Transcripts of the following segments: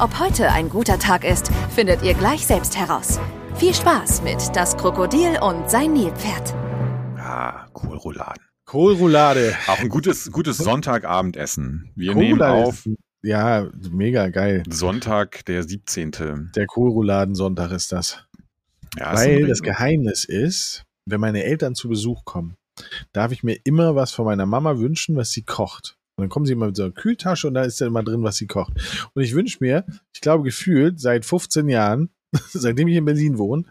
Ob heute ein guter Tag ist, findet ihr gleich selbst heraus. Viel Spaß mit Das Krokodil und sein Nilpferd. Ah, Kohlrouladen. Kohlroulade. Auch ein gutes, gutes Sonntagabendessen. Wir nehmen auf Ja, mega geil. Sonntag, der 17. Der Kohlrouladen-Sonntag ist das. Ja, Weil das Geheimnis ist, wenn meine Eltern zu Besuch kommen, darf ich mir immer was von meiner Mama wünschen, was sie kocht. Und dann kommen sie immer mit so einer Kühltasche und da ist dann immer drin, was sie kocht. Und ich wünsche mir, ich glaube gefühlt seit 15 Jahren, seitdem ich in Berlin wohne,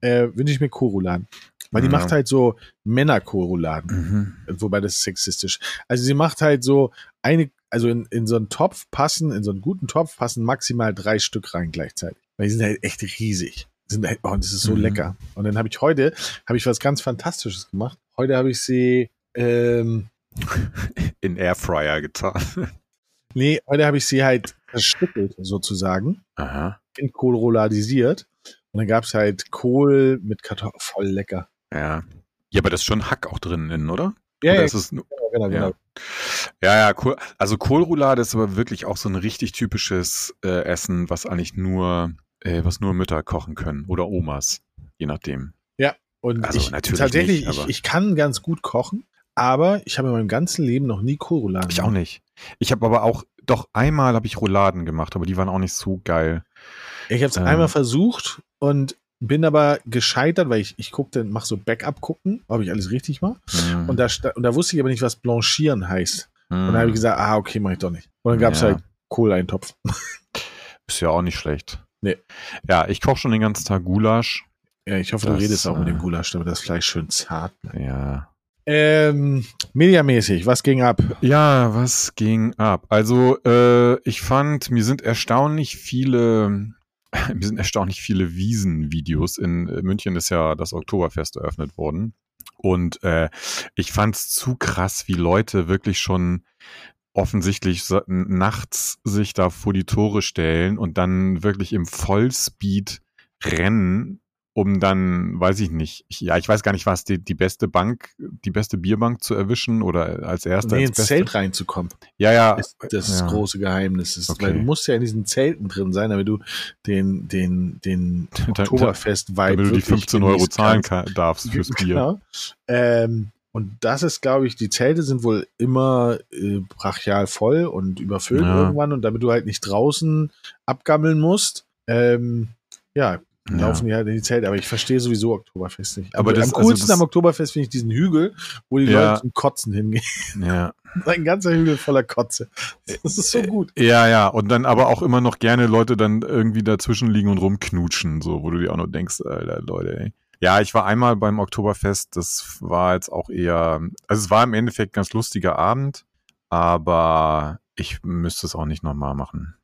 äh, wünsche ich mir Kohlrouladen. Weil die Ja. macht halt so Männer-Kohlrouladen. Mhm. wobei das ist sexistisch. Also sie macht halt so eine, also in, in so einen Topf passen, in so einen guten Topf passen maximal drei Stück rein gleichzeitig. Weil die sind halt echt riesig. Sind halt, oh, und das ist so Mhm. lecker. Und dann habe ich heute, habe ich was ganz Fantastisches gemacht. Heute habe ich sie, ähm, In Airfryer getan. nee, heute habe ich sie halt zerstückelt sozusagen, Aha. in Kohlrouladisiert. Und dann gab es halt Kohl mit Kartoffeln, voll lecker. Ja. Ja, aber das ist schon Hack auch drin, innen, oder? Ja, oder ja, ist genau, genau. ja. ja, ja, Kohl, also Kohlroulade ist aber wirklich auch so ein richtig typisches äh, Essen, was eigentlich nur, äh, was nur Mütter kochen können oder Omas, je nachdem. Und Also ich, natürlich tatsächlich, nicht, ich, ich kann ganz gut kochen, aber ich habe in meinem ganzen Leben noch nie Kohlrouladen Ich auch nicht. Ich habe aber auch, doch einmal habe ich Rouladen gemacht, aber die waren auch nicht so geil. Ich habe es Ähm. einmal versucht und bin aber gescheitert, weil ich, ich guckte, mache so Backup gucken, ob ich alles richtig mache. Mhm. Und da, und da wusste ich aber nicht, was Blanchieren heißt. Mhm. Und dann habe ich gesagt, ah, okay, mache ich doch nicht. Und dann gab es Ja. halt Kohleintopf. Ist ja auch nicht schlecht. Nee. Ja, ich koche schon den ganzen Tag Gulasch. Ja, ich hoffe, Das, du redest auch mit dem äh, Gulasch, damit das Fleisch schön zart bleibt. Ja. Ähm, mediamäßig, was ging ab? Ja, was ging ab? Also, äh, ich fand, mir sind erstaunlich viele, mir sind erstaunlich viele Wiesen-Videos. In äh, München ist ja das Oktoberfest eröffnet worden. Und äh, ich fand's zu krass, wie Leute wirklich schon offensichtlich nachts sich da vor die Tore stellen und dann wirklich im Vollspeed rennen, um dann, weiß ich nicht, ich, ja, ich weiß gar nicht, was die, die beste Bank, die beste Bierbank zu erwischen oder als erster Nee, ins ins Beste. Zelt reinzukommen. Ja, ja. ist das ja. große Geheimnis. Ist, Okay. Weil du musst ja in diesen Zelten drin sein, damit du den, den, den Da- Oktoberfest-Vibe damit du die wirklich 15 Euro zahlen kann, darfst fürs Bier. Genau. Ähm, und das ist, glaube ich, die Zelte sind wohl immer äh, brachial voll und überfüllt Ja. irgendwann. Und damit du halt nicht draußen abgammeln musst, ähm, ja, Ja. laufen die halt in die Zelte. Aber ich verstehe sowieso Oktoberfest nicht. Aber Aber das- am coolsten also das- am Oktoberfest finde ich diesen Hügel, wo die Ja. Leute zum Kotzen hingehen. Ja. Ein ganzer Hügel voller Kotze. Das ist so gut. ja, ja. Und dann aber auch immer noch gerne Leute dann irgendwie dazwischen liegen und rumknutschen, so, wo du dir auch noch denkst, Alter, Leute, ey. Ja, ich war einmal beim Oktoberfest, das war jetzt auch eher, also es war im Endeffekt ein ganz lustiger Abend, aber ich müsste es auch nicht nochmal machen.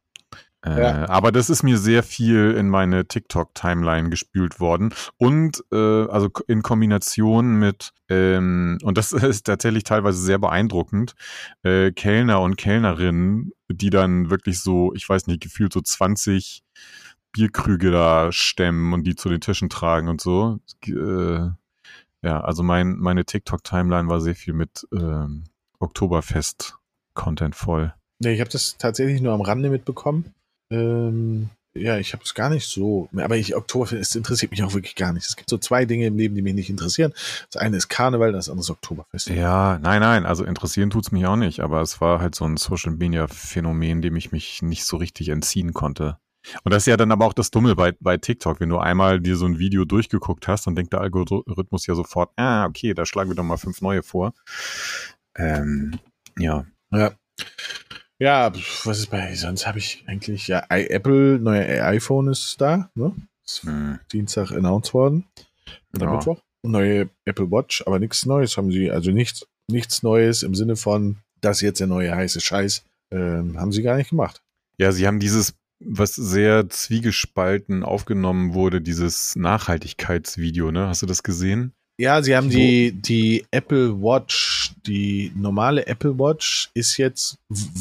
Äh, Ja. Aber das ist mir sehr viel in meine TikTok-Timeline gespült worden. Und äh, also in Kombination mit, ähm, und das ist tatsächlich teilweise sehr beeindruckend, äh, Kellner und Kellnerinnen, die dann wirklich so, ich weiß nicht, gefühlt so 20 Bierkrüge da stemmen und die zu den Tischen tragen und so. Äh, ja, also mein, meine TikTok-Timeline war sehr viel mit ähm, Oktoberfest-Content voll. Nee, ich habe das tatsächlich nur am Rande mitbekommen. Ähm, ja, ich habe es gar nicht so. Aber ich, Oktoberfest, es interessiert mich auch wirklich gar nicht. Es gibt so zwei Dinge im Leben, die mich nicht interessieren. Das eine ist Karneval, das andere ist Oktoberfest. Ja, nein, nein, also interessieren tut's mich auch nicht, aber es war halt so ein Social Media Phänomen, dem ich mich nicht so richtig entziehen konnte. Und das ist ja dann aber auch das Dumme bei, bei TikTok, wenn du einmal dir so ein Video durchgeguckt hast, dann denkt der Algorithmus ja sofort, ah, okay, da schlagen wir doch mal fünf neue vor. Ähm, ja. Ja. Ja, was ist bei, sonst habe ich eigentlich, ja, Apple, neuer iPhone ist da, ne? Ist Hm. Dienstag announced worden. Oder Ja. Mittwoch. Neue Apple Watch, aber nichts Neues haben sie, also nichts, nichts Neues im Sinne von, das ist jetzt der neue heiße Scheiß, ähm, haben sie gar nicht gemacht. Ja, sie haben dieses was sehr zwiegespalten aufgenommen wurde, dieses Nachhaltigkeitsvideo, ne? Hast du das gesehen? Ja, sie haben die, die Apple Watch, die normale Apple Watch ist jetzt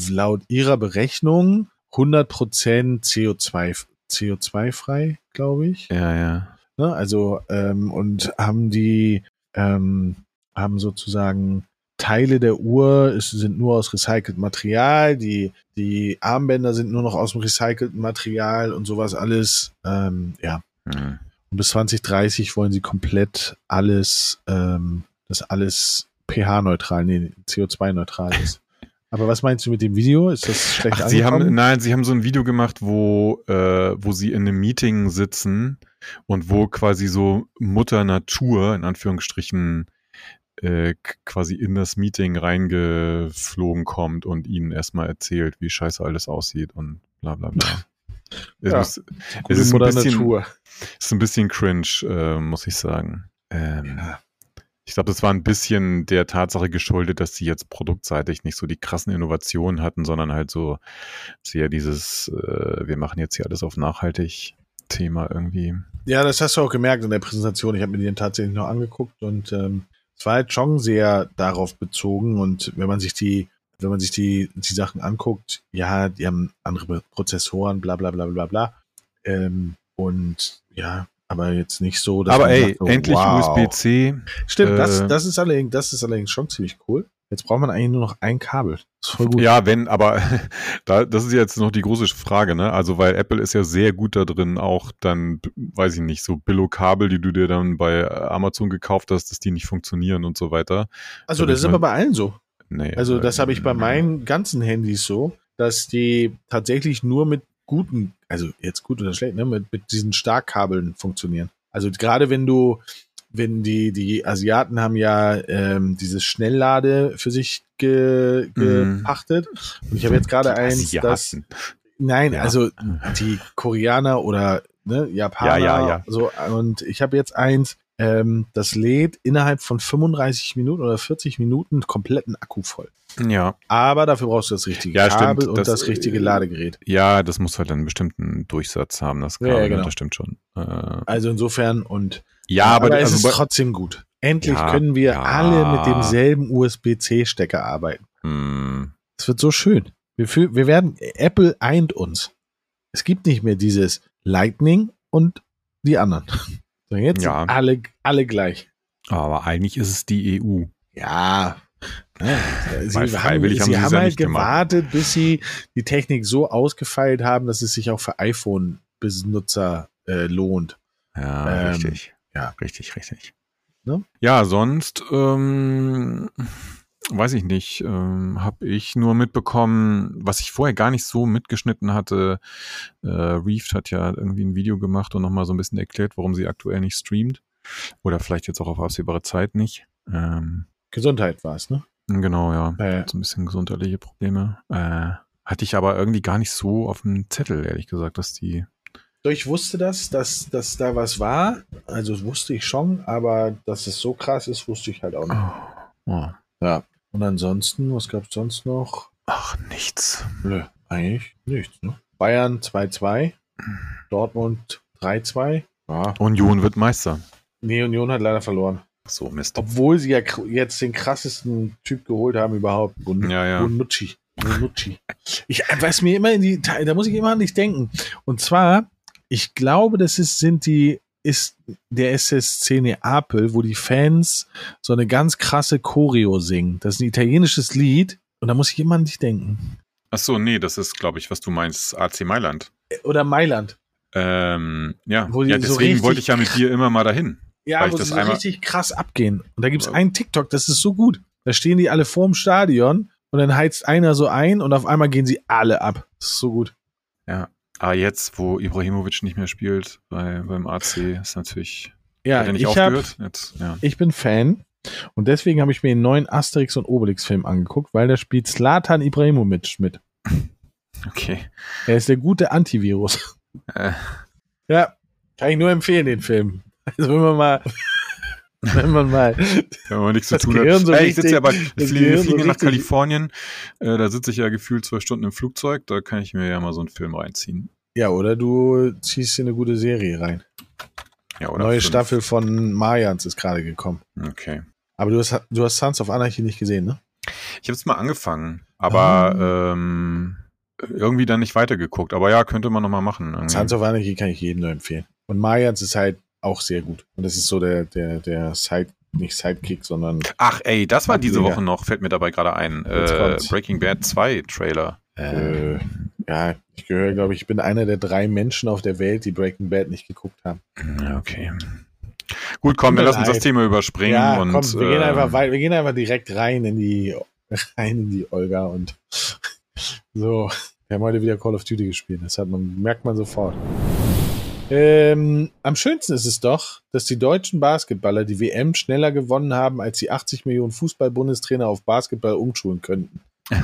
laut ihrer Berechnung 100% CO2, CO2-frei, glaube ich. Ja, ja. Ne? Also, ähm, und haben die, ähm, haben sozusagen Teile der Uhr es sind nur aus recyceltem Material, die, die Armbänder sind nur noch aus dem recycelten Material und sowas alles. Ähm, ja. Hm. Und bis 2030 wollen sie komplett alles, ähm, das alles pH-neutral, nee, CO2-neutral ist. Aber was meinst du mit dem Video? Ist das schlecht Ach, sie haben, nein, sie haben so ein Video gemacht, wo, äh, wo sie in einem Meeting sitzen und wo quasi so Mutter Natur, in Anführungsstrichen, äh, quasi in das Meeting reingeflogen kommt und ihnen erstmal erzählt, wie scheiße alles aussieht und bla bla bla. Es Ja. ist, es ist ein bisschen- ist ein bisschen cringe, äh, muss ich sagen. Ähm, Ja. Ich glaube, das war ein bisschen der Tatsache geschuldet, dass sie jetzt produktseitig nicht so die krassen Innovationen hatten, sondern halt so sehr dieses, äh, wir machen jetzt hier alles auf nachhaltig Thema irgendwie. Ja, das hast du auch gemerkt in der Präsentation. Ich habe mir den tatsächlich noch angeguckt und ähm, es war halt schon sehr darauf bezogen. Und wenn man sich die, wenn man sich die, die Sachen anguckt, ja, die haben andere Prozessoren, bla bla bla bla bla. Ähm, und ja, aber jetzt nicht so, dass Aber ey, so, endlich wow. USB-C. Stimmt, das, äh, das ist allerdings, das ist allerdings schon ziemlich cool. Jetzt braucht man eigentlich nur noch ein Kabel. Das voll gut. Ja, wenn, aber da, das ist jetzt noch die große Frage, ne? Also, weil Apple ist ja sehr gut da drin, auch dann, weiß ich nicht, so Billo-Kabel, die du dir dann bei Amazon gekauft hast, dass die nicht funktionieren und so weiter. Also das ist aber bei allen so. Nee. Also das habe ich bei äh, meinen ganzen Handys so, dass die tatsächlich nur mit guten, also jetzt gut oder schlecht, ne, mit, mit diesen Starkkabeln funktionieren. Also gerade wenn du, wenn die, die Asiaten haben ja ähm, dieses Schnelllade für sich ge, Mhm. gepachtet. Und ich habe jetzt gerade eins, das. Nein, Ja. also die Koreaner oder ne, Japaner. Ja, ja, ja. So, und ich habe jetzt eins, ähm, das lädt innerhalb von 35 Minuten oder 40 Minuten kompletten Akku voll. Ja, Aber dafür brauchst du das richtige Ja, Kabel stimmt. und Das, das, richtige äh, Ladegerät. ja, das muss halt einen bestimmten Durchsatz haben, das Kabel, ja, ne, genau. das stimmt schon. Äh, Also insofern und ja, aber, es also ist trotzdem gut. Endlich Ja, können wir ja. alle mit demselben USB-C-Stecker arbeiten. hm, Es wird so schön. Wir, fühl- wir werden, Apple eint uns. Es gibt nicht mehr dieses Lightning und die anderen. So, jetzt Ja. sind alle, alle gleich. aber eigentlich ist es die EU. Ja. Sie, haben, freiwillig haben sie sie haben ja halt nicht gemacht. gewartet, bis sie die Technik so ausgefeilt haben, dass es sich auch für iPhone-Benutzer äh, lohnt. Ja, Ähm, richtig. ja. Richtig, richtig. Ne? Ja, sonst, ähm, weiß ich nicht, ähm, habe ich nur mitbekommen, was ich vorher gar nicht so mitgeschnitten hatte. Äh, Reefed hat ja irgendwie ein Video gemacht und nochmal so ein bisschen erklärt, warum sie aktuell nicht streamt. Oder vielleicht jetzt auch auf absehbare Zeit nicht. Ähm, Gesundheit war es, ne? genau, ja. Äh, So ein bisschen gesundheitliche Probleme. Äh, hatte ich aber irgendwie gar nicht so auf dem Zettel, ehrlich gesagt, dass die. ich wusste das, dass, dass da was war. Also wusste ich schon, aber dass es so krass ist, wusste ich halt auch nicht. Oh. Ja. Und ansonsten, was gab es sonst noch? Ach, nichts. Nö, eigentlich nichts, ne? Bayern 2-2, Dortmund 3-2. Ja. Union wird Meister. Nee, Union hat leider verloren. So, Mist. Obwohl sie ja jetzt den krassesten Typ geholt haben überhaupt. Bon Ja, ja. Bonucci. Bonucci. Ich, was mir immer in die, da muss ich immer an dich denken. Und zwar, ich glaube, das ist, sind die, ist der SSC Neapel, wo die Fans so eine ganz krasse Choreo singen. Das ist ein italienisches Lied. Und da muss ich immer an dich denken. Ach so, nee, das ist, glaube ich, was du meinst, AC Mailand. Oder Mailand. Ähm, ja, ja so deswegen richtig- wollte ich ja mit dir immer mal dahin. Ja, wo das sie so richtig krass abgehen. Und da gibt's einen TikTok, das ist so gut. Da stehen die alle vorm Stadion und dann heizt einer so ein und auf einmal gehen sie alle ab. Das ist so gut. Ja. Aber jetzt, wo Ibrahimovic nicht mehr spielt bei, beim AC, ist natürlich. Ja, ich, hab? Jetzt, ja. ich bin Fan und deswegen habe ich mir den neuen Asterix und Obelix Film angeguckt, weil da spielt Slatan Ibrahimovic mit. Okay. Er ist der gute Antivirus. Äh, Ja, kann ich nur empfehlen, den Film. Also wenn man mal, wenn man mal, wenn man nichts zu tun hat. so Ey, ich sitze ja bei, wir fliegen, so nach Kalifornien. Äh, da sitze ich ja gefühlt zwei Stunden im Flugzeug. Da kann ich mir ja mal so einen Film reinziehen. Ja, oder du ziehst dir eine gute Serie rein. Ja, oder Neue fünf. Staffel von Mayans ist gerade gekommen. Okay. Aber du hast, du hast Sons of Anarchy nicht gesehen, ne? Ich habe es mal angefangen, aber Ah. ähm, irgendwie dann nicht weitergeguckt. Aber ja, könnte man noch mal machen. irgendwie. Sons of Anarchy kann ich jedem nur empfehlen. Und Mayans ist halt auch sehr gut. Und das ist so der, der, der Side, nicht Sidekick, sondern Ach, ey, das war diese. Woche noch, fällt mir dabei gerade ein. Äh. Breaking Bad 2 Trailer. Äh, äh, ja, ich gehöre, glaube ich, ich bin einer der drei Menschen auf der Welt, die Breaking Bad nicht geguckt haben. ja, okay. Gut, komm, wir lassen uns das. Thema überspringen. ja, und, komm, wir gehen ähm, einfach weit, wir gehen einfach direkt rein in die, rein in die Olga und so. Wir haben heute wieder Call of Duty gespielt. Das hat man, merkt man sofort. Ähm, am schönsten ist es doch, dass die deutschen Basketballer die WM schneller gewonnen haben, als die 80 Millionen Fußball-Bundestrainer auf Basketball umschulen könnten.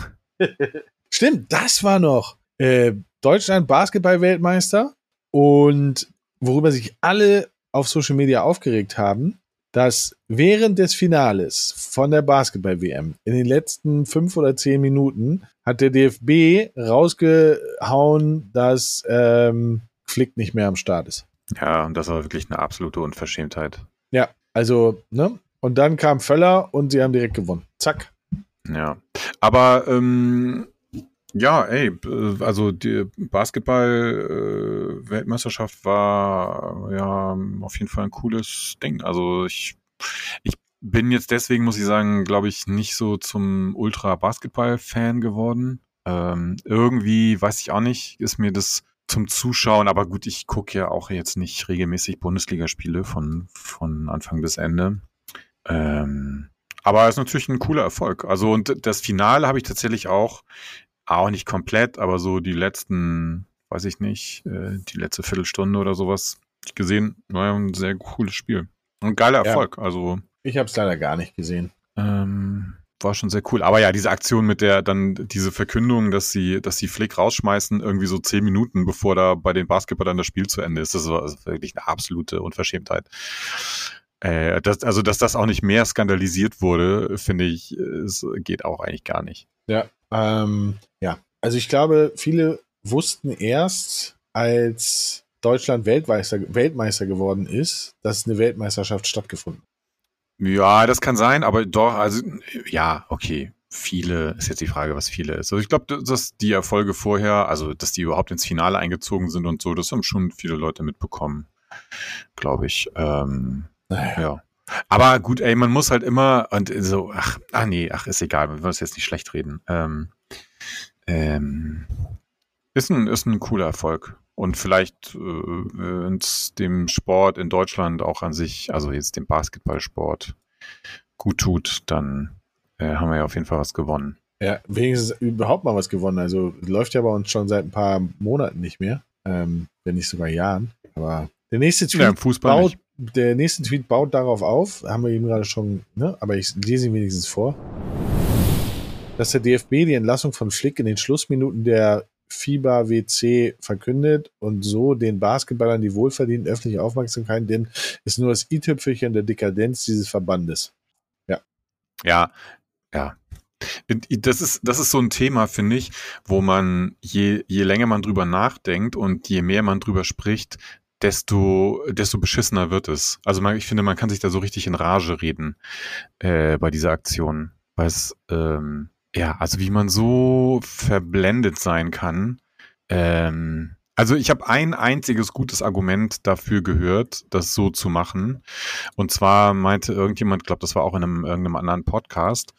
Stimmt, das war noch. Äh, Deutschland Basketball-Weltmeister und worüber sich alle auf Social Media aufgeregt haben, dass während des Finales von der Basketball-WM in den letzten fünf oder zehn Minuten hat der DFB rausgehauen, dass ähm, Flick nicht mehr am Start ist. Ja, und das war wirklich eine absolute Unverschämtheit. Ja, also, ne? Und dann kam Völler und sie haben direkt gewonnen. Zack. Ja. Aber ähm, ja, ey, äh, also die Basketball-Weltmeisterschaft war ja auf jeden Fall ein cooles Ding. Also ich, ich bin jetzt deswegen, muss ich sagen, glaube ich, nicht so zum Ultra-Basketball-Fan geworden. Ähm, irgendwie, weiß ich auch nicht, ist mir das zum Zuschauen, aber gut, ich gucke ja auch jetzt nicht regelmäßig Bundesligaspiele von, von Anfang bis Ende. Ähm, aber es ist natürlich ein cooler Erfolg. Also und das Finale habe ich tatsächlich auch, auch nicht komplett, aber so die letzten, weiß ich nicht, äh, die letzte Viertelstunde oder sowas gesehen. War ja ein sehr cooles Spiel. Und geiler Ja. Erfolg. Also Ich habe es leider gar nicht gesehen. ähm, war schon sehr cool. Aber ja, diese Aktion mit der dann diese Verkündung, dass sie, dass sie Flick rausschmeißen, irgendwie so zehn Minuten bevor da bei den Basketballern das Spiel zu Ende ist, das war wirklich eine absolute Unverschämtheit. Äh, das, also, dass das auch nicht mehr skandalisiert wurde, finde ich, es geht auch eigentlich gar nicht. Ja, ähm, ja. Also ich glaube, viele wussten erst, als Deutschland Weltmeister, Weltmeister geworden ist, dass eine Weltmeisterschaft stattgefunden hat. Ja, das kann sein, aber doch, also ja, okay. Viele, ist jetzt die Frage, was viele ist. Also ich glaube, dass die Erfolge vorher, also dass die überhaupt ins Finale eingezogen sind und so, das haben schon viele Leute mitbekommen, glaube ich. Ähm, Naja. ja. Aber gut, ey, man muss halt immer und so, ach, ah nee, ach, ist egal, wir wollen es jetzt nicht schlecht reden. Ähm, ähm, ist ein, ist ein cooler Erfolg. Und vielleicht, äh, wenn es dem Sport in Deutschland auch an sich, also jetzt dem Basketballsport, gut tut, dann äh, haben wir ja auf jeden Fall was gewonnen. Ja, wenigstens überhaupt mal was gewonnen. Also läuft ja bei uns schon seit ein paar Monaten nicht mehr, ähm, wenn nicht sogar Jahren. Aber der nächste Tweet Ja, Fußball baut, nicht. der nächste Tweet baut darauf auf, haben wir eben gerade schon, ne? aber ich lese ihn wenigstens vor, dass der DFB die Entlassung von Flick in den Schlussminuten der FIBA WC verkündet und so den Basketballern die wohlverdienten öffentliche Aufmerksamkeit, denn ist nur das i-Tüpfelchen der Dekadenz dieses Verbandes. Ja, ja. Das ist, das ist so ein Thema, finde ich, wo man, je, je länger man drüber nachdenkt und je mehr man drüber spricht, desto, desto beschissener wird es. Also man, ich finde, man kann sich da so richtig in Rage reden äh, bei dieser Aktion. Weil es, ähm, ja, also wie man so verblendet sein kann. Ähm, also ich habe ein einziges gutes Argument dafür gehört, das so zu machen. Und zwar meinte irgendjemand, glaube das war auch in einem irgendeinem anderen Podcast,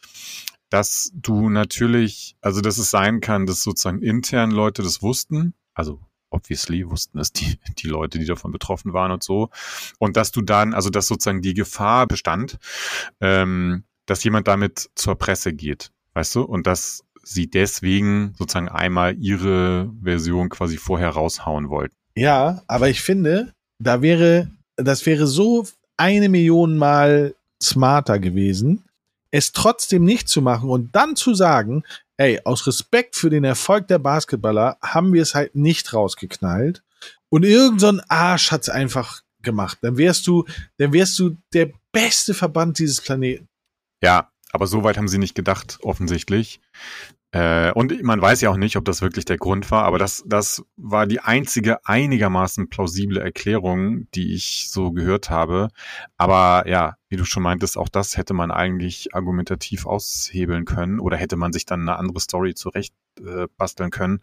dass du natürlich, also dass es sein kann, dass sozusagen intern Leute das wussten, also obviously wussten es die, die Leute, die davon betroffen waren und so. Und dass du dann, also dass sozusagen die Gefahr bestand, ähm, dass jemand damit zur Presse geht, weißt du? Und dass sie deswegen sozusagen einmal ihre Version quasi vorher raushauen wollten. Ja, aber ich finde, da wäre, das wäre so eine Million Mal smarter gewesen, es trotzdem nicht zu machen und dann zu sagen, ey, aus Respekt für den Erfolg der Basketballer haben wir es halt nicht rausgeknallt und irgend so Arsch hat's einfach gemacht. Dann wärst du, dann wärst du der beste Verband dieses Planeten. Ja, aber so weit haben sie nicht gedacht, offensichtlich. Äh, und man weiß ja auch nicht, ob das wirklich der Grund war, aber das, das war die einzige einigermaßen plausible Erklärung, die ich so gehört habe. Aber ja, wie du schon meintest, auch das hätte man eigentlich argumentativ aushebeln können oder hätte man sich dann eine andere Story zurecht äh, basteln können.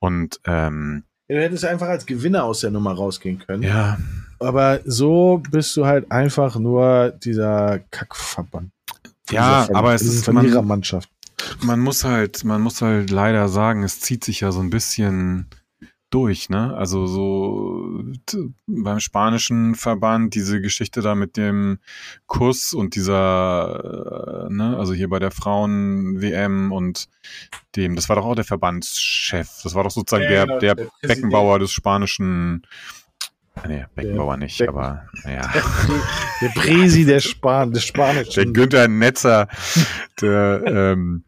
Und ähm, Ja, du hättest einfach als Gewinner aus der Nummer rausgehen können. ja, Aber so bist du halt einfach nur dieser Kackverband. Ja, aber es diese ist- man- Verlierermannschaft. man muss halt, man muss halt leider sagen, es zieht sich ja so ein bisschen durch, ne? Also so beim spanischen Verband diese Geschichte da mit dem Kuss und dieser, äh, ne, also hier bei der Frauen-WM und dem, das war doch auch der Verbandschef, das war doch sozusagen Ja, der, genau, der. Beckenbauer des spanischen, nee, Beckenbauer nicht, Becken- aber naja. Der Presi der Span des Der Spanischen. Günther Netzer, der, ähm,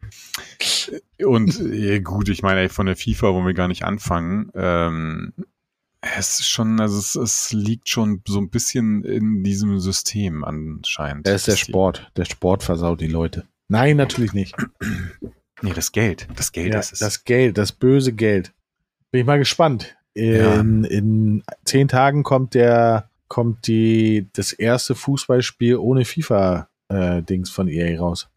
und äh, gut, ich meine, ey, von der FIFA wollen wir gar nicht anfangen. Ähm, es ist schon, also es, es liegt schon so ein bisschen in diesem System anscheinend. Der ist der Sport. Der Sport versaut die Leute. Nein, natürlich nicht. Nee, das Geld. Das Geld Ja, ist es. das Geld, das böse Geld. Bin ich mal gespannt. In, in zehn Tagen kommt der, kommt die, das erste Fußballspiel ohne FIFA-Dings von EA raus.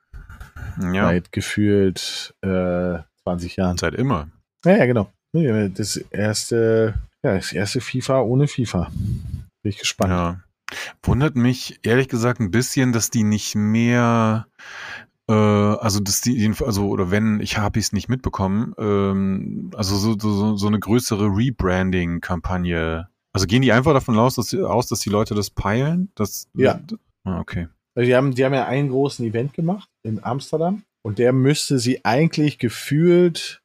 ja, Seit gefühlt äh, 20 Jahren. seit immer. Ja, ja, genau. Das erste, ja, das erste FIFA ohne FIFA. Bin ich gespannt. Ja. Wundert mich ehrlich gesagt ein bisschen, dass die nicht mehr, äh, also dass die, also oder wenn, ich habe es nicht mitbekommen, ähm, also so, so, so eine größere Rebranding-Kampagne. Also gehen die einfach davon aus, dass, aus, dass die Leute das peilen? Das, Ja. Ah, okay. Also die, haben, die haben ja einen großen Event gemacht in Amsterdam und der müsste sie eigentlich gefühlt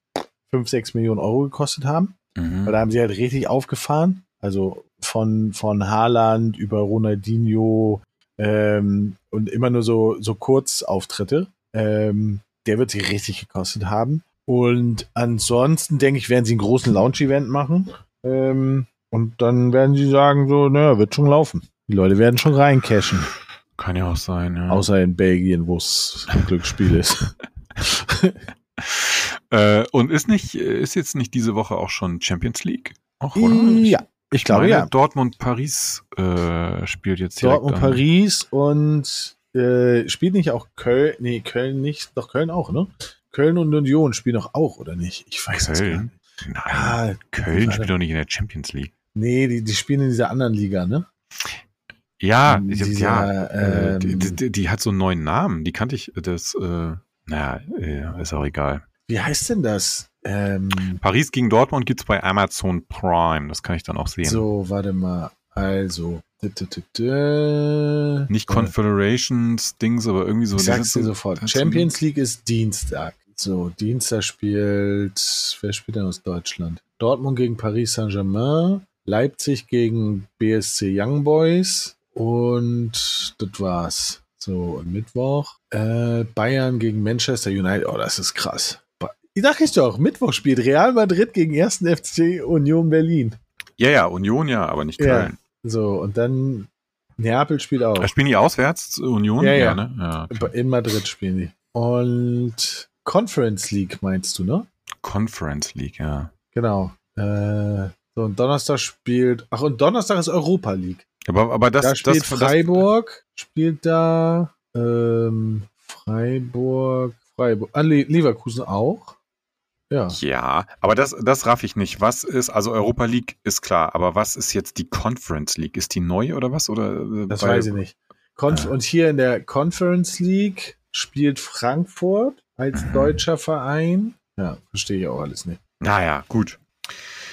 5, 6 Millionen Euro gekostet haben. Mhm. Weil da haben sie halt richtig aufgefahren. Also von, von Haaland über Ronaldinho ähm, und immer nur so, so Kurzauftritte. Ähm, der wird sie richtig gekostet haben. Und ansonsten denke ich, werden sie einen großen Launch-Event machen. Ähm, und dann werden sie sagen, so, naja, wird schon laufen. Die Leute werden schon reincashen. Kann ja auch sein, ja. Außer in Belgien, wo es ein Glücksspiel ist. Äh, und ist nicht, ist jetzt nicht diese Woche auch schon Champions League? Auch, oder? ja, ich glaube meine, ja. Dortmund Paris äh, spielt jetzt direkt Dortmund. Paris und äh, spielt nicht auch Köln? Nee, Köln nicht. Doch Köln auch, ne? Köln und Union spielen doch auch, oder nicht? Ich weiß es gar nicht. Nein, Ah, Köln spielt doch nicht in der Champions League. Nee, die, die spielen in dieser anderen Liga, ne? Ja, dieser, ja, äh, ähm, die, die, die hat so einen neuen Namen. Die kannte ich, das, äh, naja, äh, ist auch egal. Wie heißt denn das? Ähm, Paris gegen Dortmund gibt's bei Amazon Prime. Das kann ich dann auch sehen. so, warte mal. Also. Nicht äh, Confederations Dings, aber irgendwie so. Ich sag's dir so- sofort. Champions League ist Dienstag. So, Dienstag spielt, wer spielt denn aus Deutschland? Dortmund gegen Paris Saint-Germain, Leipzig gegen BSC Young Boys und das war's. So, und Mittwoch, äh, Bayern gegen Manchester United. Oh, das ist krass. Ba- Sag ich doch, Mittwoch spielt Real Madrid gegen 1. FC Union Berlin. Ja, ja, Union ja, aber nicht Ja. So, und dann Neapel spielt auch. Da Spielen die auswärts, Union? Ja, ja. ne? ja okay. In Madrid spielen die. Und Conference League meinst du, ne? Conference League, ja. Genau. Äh, so, und Donnerstag spielt. Ach, und Donnerstag ist Europa League. Aber, aber das, da spielt das, das, Freiburg, spielt da ähm, Freiburg, Freiburg. Ah, Le Leverkusen auch. Ja. Ja, aber das, das raff ich nicht. Was ist, also Europa League ist klar, aber was ist jetzt die Conference League? Ist die neu oder was? Oder, äh, Das weil- weiß ich nicht. Conf Ah. Und hier in der Conference League spielt Frankfurt als Mhm. deutscher Verein. Ja, verstehe ich auch alles nicht. Naja, gut.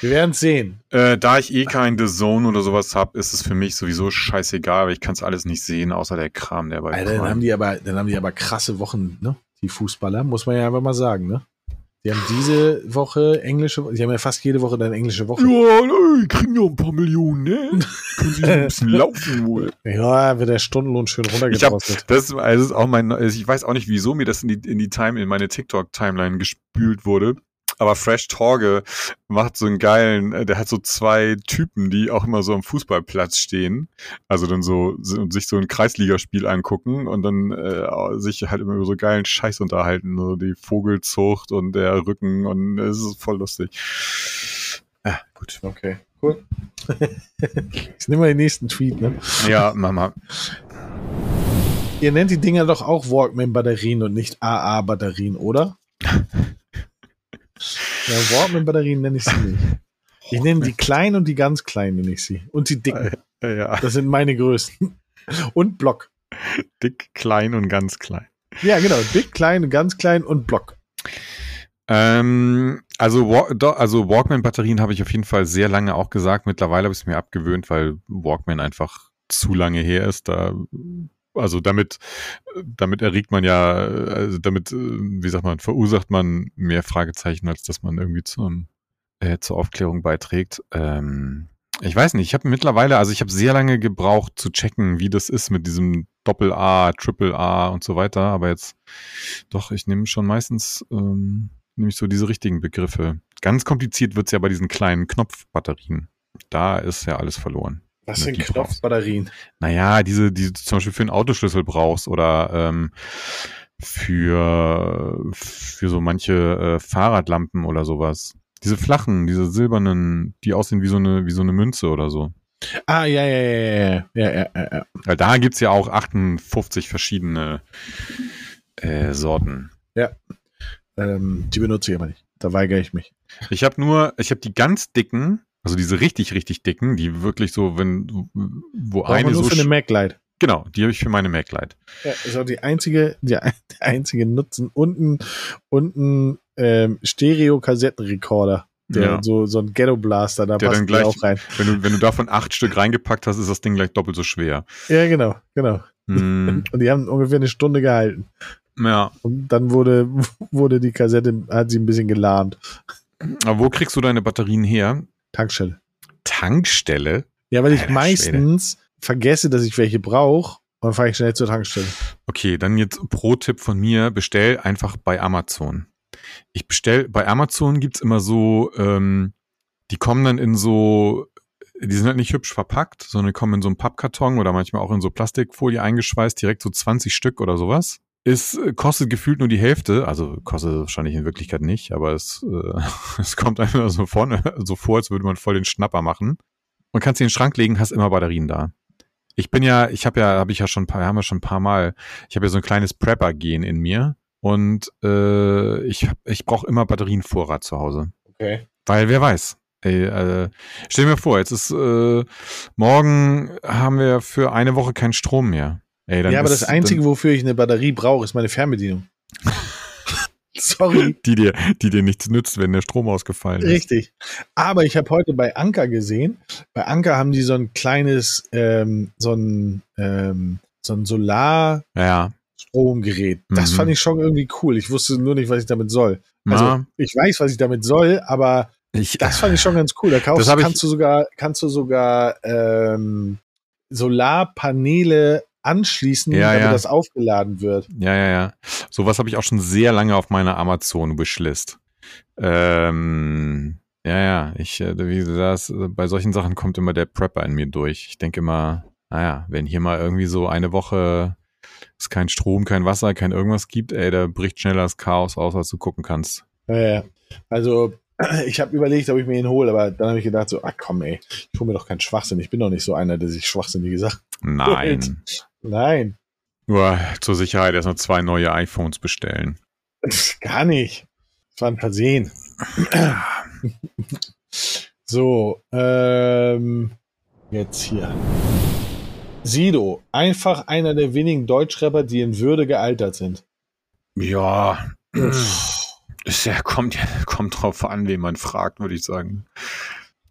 Wir werden es sehen. Äh, da ich eh kein The Zone oder sowas hab, ist es für mich sowieso scheißegal, weil ich kann es alles nicht sehen, außer der Kram, der bei Alter, dann Prime- haben die aber, dann haben die aber krasse Wochen, ne? Die Fußballer, muss man ja einfach mal sagen, ne? Die haben diese Woche englische, die haben ja fast jede Woche dann englische Woche. Ja, ey, kriegen ja ein paar Millionen, ne? Können sie ein bisschen laufen wohl. Ja, wird der Stundenlohn schön Ich hab, runtergedrosselt. das ist, also das ist auch mein, ich weiß auch nicht, wieso mir das in die, in die Time, in meine TikTok-Timeline gespült wurde. Aber Fresh Torge macht so einen geilen, äh, der hat so zwei Typen, die auch immer so am Fußballplatz stehen. Also dann so und sich so ein Kreisligaspiel angucken und dann äh, sich halt immer über so geilen Scheiß unterhalten. So die Vogelzucht und der Rücken und es ist voll lustig. Ja, gut. Okay, cool. ich nehme mal den nächsten Tweet, ne? Ja, Mama. Ihr nennt die Dinger doch auch Walkman-Batterien und nicht AA-Batterien, oder? ja, Walkman-Batterien nenne ich sie nicht. Ich nenne die kleinen und die ganz kleinen nenne ich sie. Und die dicken. Ja. Das sind meine größten. Und Block. Dick, klein und ganz klein. Ja, genau. Dick, klein, ganz klein und Block. Ähm, also, also Walkman-Batterien habe ich auf jeden Fall sehr lange auch gesagt. Mittlerweile habe ich es mir abgewöhnt, weil Walkman einfach zu lange her ist. Da also damit, damit erregt man ja, also damit, wie sagt man, verursacht man mehr Fragezeichen, als dass man irgendwie zum, äh, zur Aufklärung beiträgt. Ähm, ich weiß nicht, ich habe mittlerweile, also ich habe sehr lange gebraucht zu checken, wie das ist mit diesem Doppel A, Triple A und so weiter, aber jetzt doch, ich nehme schon meistens ähm, nämlich so diese richtigen Begriffe. Ganz kompliziert wird's ja bei diesen kleinen Knopfbatterien. Da ist ja alles verloren. Was sind Knopfbatterien? Naja, diese, die du zum Beispiel für einen Autoschlüssel brauchst oder ähm, für, für so manche äh, Fahrradlampen oder sowas. Diese flachen, diese silbernen, die aussehen wie so eine, wie so eine Münze oder so. Ah, ja, ja, ja, ja, ja, ja, ja. ja. Weil da gibt's ja auch 58 verschiedene äh, Sorten. Ja. Ähm, die benutze ich aber nicht. Da weigere ich mich. Ich habe nur, ich habe die ganz dicken, also diese richtig, richtig dicken, die wirklich so, wenn, wo Braucht eine nur so. für eine MacLight. Genau, die habe ich für meine MacLight. Ja, ist auch die einzige, die, der einzige Nutzen. Unten, unten ähm, Stereo-Kassettenrekorder. Der Ja. so, so ein Ghetto-Blaster, da Der passt gleich- auch rein. Wenn du, wenn du davon acht Stück reingepackt hast, ist das Ding gleich doppelt so schwer. Ja, genau, genau. Hm, Und die haben ungefähr eine Stunde gehalten. ja. Und dann wurde, wurde die Kassette, hat sie ein bisschen gelahmt. Aber wo kriegst du deine Batterien her? Tankstelle. Tankstelle? Ja, weil ich Alter meistens vergesse, dass ich welche brauche. Und dann fahre ich schnell zur Tankstelle. Okay, dann jetzt Pro-Tipp von mir, bestell einfach bei Amazon. Ich bestell, bei Amazon gibt's immer so, ähm, die kommen dann in so, die sind halt nicht hübsch verpackt, sondern die kommen in so einen Pappkarton oder manchmal auch in so Plastikfolie eingeschweißt, direkt so 20 Stück oder sowas. Es äh, kostet gefühlt nur die Hälfte, also kostet es wahrscheinlich in Wirklichkeit nicht, aber es, äh, es kommt einfach so vorne so vor, als würde man voll den Schnapper machen. Und kannst sie in den Schrank legen, hast immer Batterien da. Ich bin ja, ich habe ja, habe ich ja schon ein paar, haben wir schon ein paar Mal, ich habe ja so ein kleines Prepper-Gen in mir und äh, ich, ich brauche immer Batterienvorrat zu Hause. Okay. Weil wer weiß. Ey, äh, stell mir vor, jetzt ist äh, morgen haben wir für eine Woche keinen Strom mehr. Ey, ja, aber ist, das Einzige, wofür ich eine Batterie brauche, ist meine Fernbedienung. Sorry. die dir, die dir nichts nützt, wenn der Strom ausgefallen ist. Richtig. Aber ich habe heute bei Anker gesehen, bei Anker haben die so ein kleines, ähm, so ein, ähm, so ein Solarstromgerät. Ja. Das Mhm. fand ich schon irgendwie cool. Ich wusste nur nicht, was ich damit soll. Also, Na, ich weiß, was ich damit soll, aber ich, das fand ich schon ganz cool. Da kaufst, hab ich- kannst du sogar, kannst du sogar ähm, Solarpaneele anschließen, Ja, damit ja. das aufgeladen wird. Ja, ja, ja. Sowas habe ich auch schon sehr lange auf meiner Amazon-Wishlist. Ähm, ja, ja, ich, äh, wie äh, bei solchen Sachen kommt immer der Prepper in mir durch. Ich denke immer, naja, wenn hier mal irgendwie so eine Woche es kein Strom, kein Wasser, kein irgendwas gibt, ey, da bricht schneller das Chaos aus, als du gucken kannst. Ja, ja. Also, ich habe überlegt, ob ich mir ihn hole, aber dann habe ich gedacht, so, ah komm, ey, ich hole mir doch keinen Schwachsinn. Ich bin doch nicht so einer, der sich schwachsinnige Sachen. Nein. Nein, Nur zur Sicherheit erst noch zwei neue iPhones bestellen. gar nicht. Das war ein Versehen. so, ähm, jetzt hier. Sido, einfach einer der wenigen Deutschrapper, die in Würde gealtert sind. Ja, ist ja, kommt, ja- kommt drauf an, wen man fragt, würde ich sagen.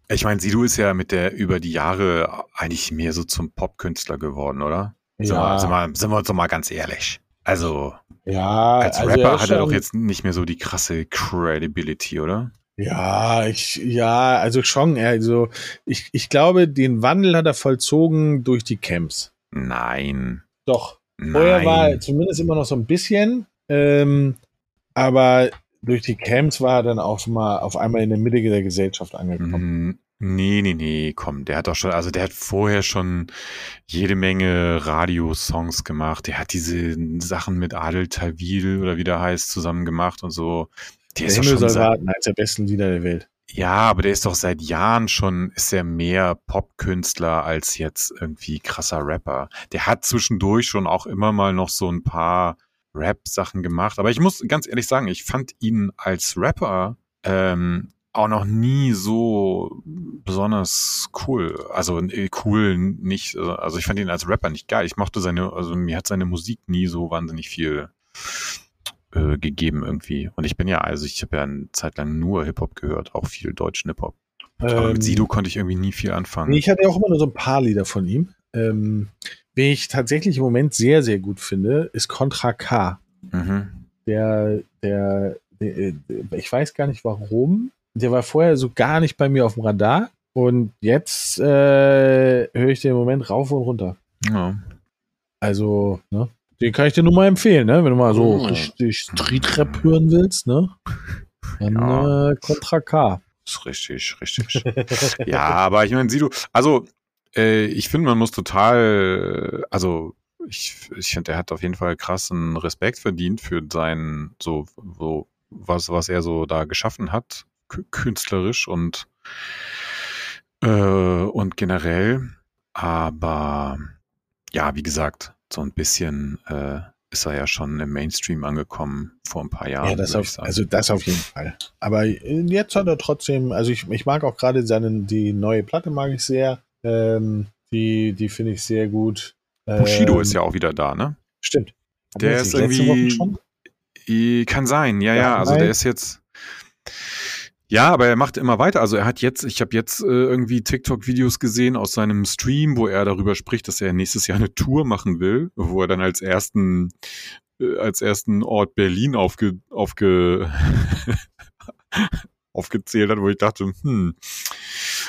Ich meine, Sido ist ja mit der über die Jahre eigentlich mehr so zum Popkünstler geworden, oder? Sind, wir, sind, wir, sind wir uns doch mal ganz ehrlich. Also, ja, als also Rapper ist hat er schon- doch jetzt nicht mehr so die krasse Credibility, oder? Ja, ich, ja, also schon, also ich, ich glaube, den Wandel hat er vollzogen durch die Camps. Nein. Doch. Vorher war er Nein. zumindest immer noch so ein bisschen, ähm, aber durch die Camps war er dann auch mal auf einmal in der Mitte der Gesellschaft angekommen. Nee, nee, nee, komm, der hat doch schon, also der hat vorher schon jede Menge Radiosongs gemacht. Der hat diese Sachen mit Adel Tawil oder wie der heißt zusammen gemacht und so. Der, der ist Himmel soll warten, eines der besten Lieder der Welt. Ja, aber der ist doch seit Jahren schon, ist er mehr Popkünstler als jetzt irgendwie krasser Rapper. Der hat zwischendurch schon auch immer mal noch so ein paar Rap-Sachen gemacht. Aber ich muss ganz ehrlich sagen, ich fand ihn als Rapper ähm, auch noch nie so besonders cool. Also cool nicht, also ich fand ihn als Rapper nicht geil. Ich mochte seine, also mir hat seine Musik nie so wahnsinnig viel äh, gegeben irgendwie. Und ich bin ja, also ich habe ja eine Zeit lang nur Hip-Hop gehört, auch viel deutschen Hip-Hop. Aber mit ähm, Sido konnte ich irgendwie nie viel anfangen. Ich hatte auch immer nur so ein paar Lieder von ihm. Ähm, wen ich tatsächlich im Moment sehr, sehr gut finde, ist Contra K. Mhm. Der, der, der, äh, ich weiß gar nicht warum, der war vorher so gar nicht bei mir auf dem Radar. Und jetzt äh, höre ich den Moment rauf und runter. Ja. Also, ne? Den kann ich dir nur mal empfehlen, ne? Wenn du mal so richtig Street-Rap hören willst, ne? Dann ja. äh, Contra K. Ist richtig, richtig. ja, aber ich meine, sieh du, also äh, ich finde, man muss total, also ich, ich finde, er hat auf jeden Fall krassen Respekt verdient für sein, so, so, was, was er so da geschaffen hat künstlerisch und, äh, und generell. Aber ja, wie gesagt, so ein bisschen äh, ist er ja schon im Mainstream angekommen vor ein paar Jahren. Ja, das auf, also das auf jeden Fall. Aber jetzt hat er trotzdem, also ich, ich mag auch gerade seine, die neue Platte mag ich sehr. Ähm, die die finde ich sehr gut. Bushido ähm, ist ja auch wieder da, ne? Stimmt. Hat der ist irgendwie. Kann sein, ja, ja. ja also der ist jetzt. Ja, aber er macht immer weiter. Also er hat jetzt, ich habe jetzt äh, irgendwie TikTok-Videos gesehen aus seinem Stream, wo er darüber spricht, dass er nächstes Jahr eine Tour machen will, wo er dann als ersten, äh, als ersten Ort Berlin aufge, aufge aufgezählt hat, wo ich dachte, hm,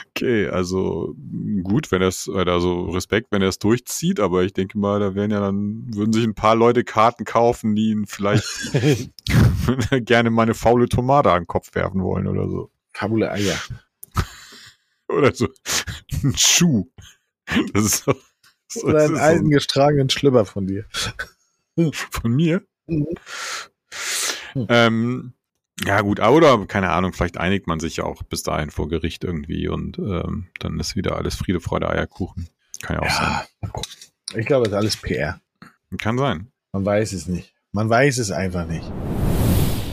okay, also gut, wenn er es, also Respekt, wenn er es durchzieht, aber ich denke mal, da werden ja dann, würden sich ein paar Leute Karten kaufen, die ihn vielleicht gerne mal eine faule Tomate an den Kopf werfen wollen oder so. Fabule Eier. oder so. Ein Schuh. Das ist so. so oder einen alten so. gestragenen Schlüpper von dir. Von mir? Mhm. Ähm, ja, gut, oder keine Ahnung, vielleicht einigt man sich ja auch bis dahin vor Gericht irgendwie und ähm, dann ist wieder alles Friede, Freude, Eierkuchen. Kann ja auch ja, sein. Ich glaube, das ist alles PR. Kann sein. Man weiß es nicht. Man weiß es einfach nicht.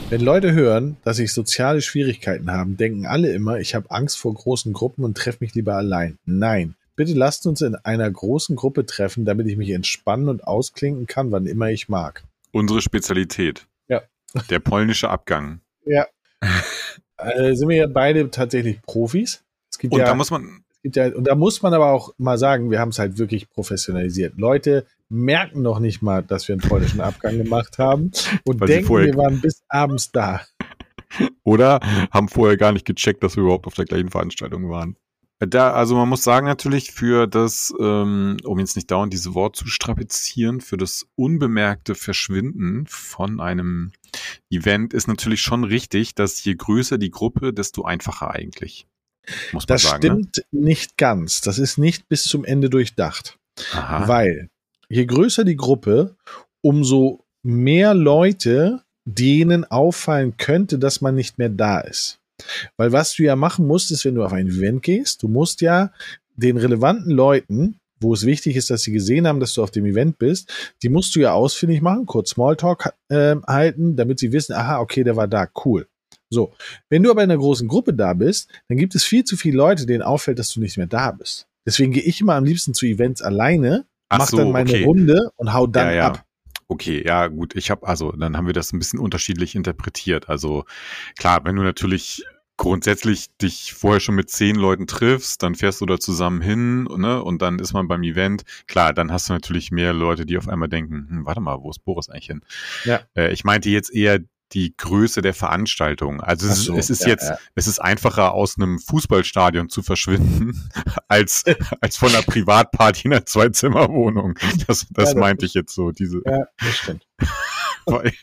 Wenn Leute hören, dass ich soziale Schwierigkeiten habe, denken alle immer, ich habe Angst vor großen Gruppen und treffe mich lieber allein. Nein. Bitte lasst uns in einer großen Gruppe treffen, damit ich mich entspannen und ausklinken kann, wann immer ich mag. Unsere Spezialität. Ja. Der polnische Abgang. Ja. äh, sind wir ja beide tatsächlich Profis. Es gibt und ja, da muss man. Ja, und da muss man aber auch mal sagen, wir haben es halt wirklich professionalisiert. Leute merken noch nicht mal, dass wir einen polnischen Abgang gemacht haben und Weil denken, wir waren bis abends da. Oder haben vorher gar nicht gecheckt, dass wir überhaupt auf der gleichen Veranstaltung waren. Da, also man muss sagen natürlich für das, ähm, um jetzt nicht dauernd diese Wort zu strapazieren, für das unbemerkte Verschwinden von einem Event ist natürlich schon richtig, dass je größer die Gruppe, desto einfacher eigentlich. Muss man das sagen, ne? stimmt ne? nicht ganz. Das ist nicht bis zum Ende durchdacht. Aha. Weil je größer die Gruppe, umso mehr Leute denen auffallen könnte, dass man nicht mehr da ist. Weil was du ja machen musst, ist, wenn du auf ein Event gehst, du musst ja den relevanten Leuten, wo es wichtig ist, dass sie gesehen haben, dass du auf dem Event bist, die musst du ja ausfindig machen, kurz Smalltalk äh, halten, damit sie wissen, aha, okay, der war da, cool. So, wenn du aber in einer großen Gruppe da bist, dann gibt es viel zu viele Leute, denen auffällt, dass du nicht mehr da bist. Deswegen gehe ich immer am liebsten zu Events alleine, Ach mach so, dann meine okay. Runde und hau dann ja, ja. ab. Okay, ja gut, ich habe also, dann haben wir das ein bisschen unterschiedlich interpretiert. Also klar, wenn du natürlich grundsätzlich dich vorher schon mit zehn Leuten triffst, dann fährst du da zusammen hin, ne, und dann ist man beim Event. Klar, dann hast du natürlich mehr Leute, die auf einmal denken, hm, warte mal, wo ist Boris eigentlich hin? Ja. Äh, ich meinte jetzt eher die Größe der Veranstaltung. Also es, so, es ist ja, jetzt, ja. es ist einfacher aus einem Fußballstadion zu verschwinden, als, als von einer Privatparty in einer Zweizimmerwohnung. Das, das ja, meinte ich jetzt so, diese. Ja, das stimmt. Bei,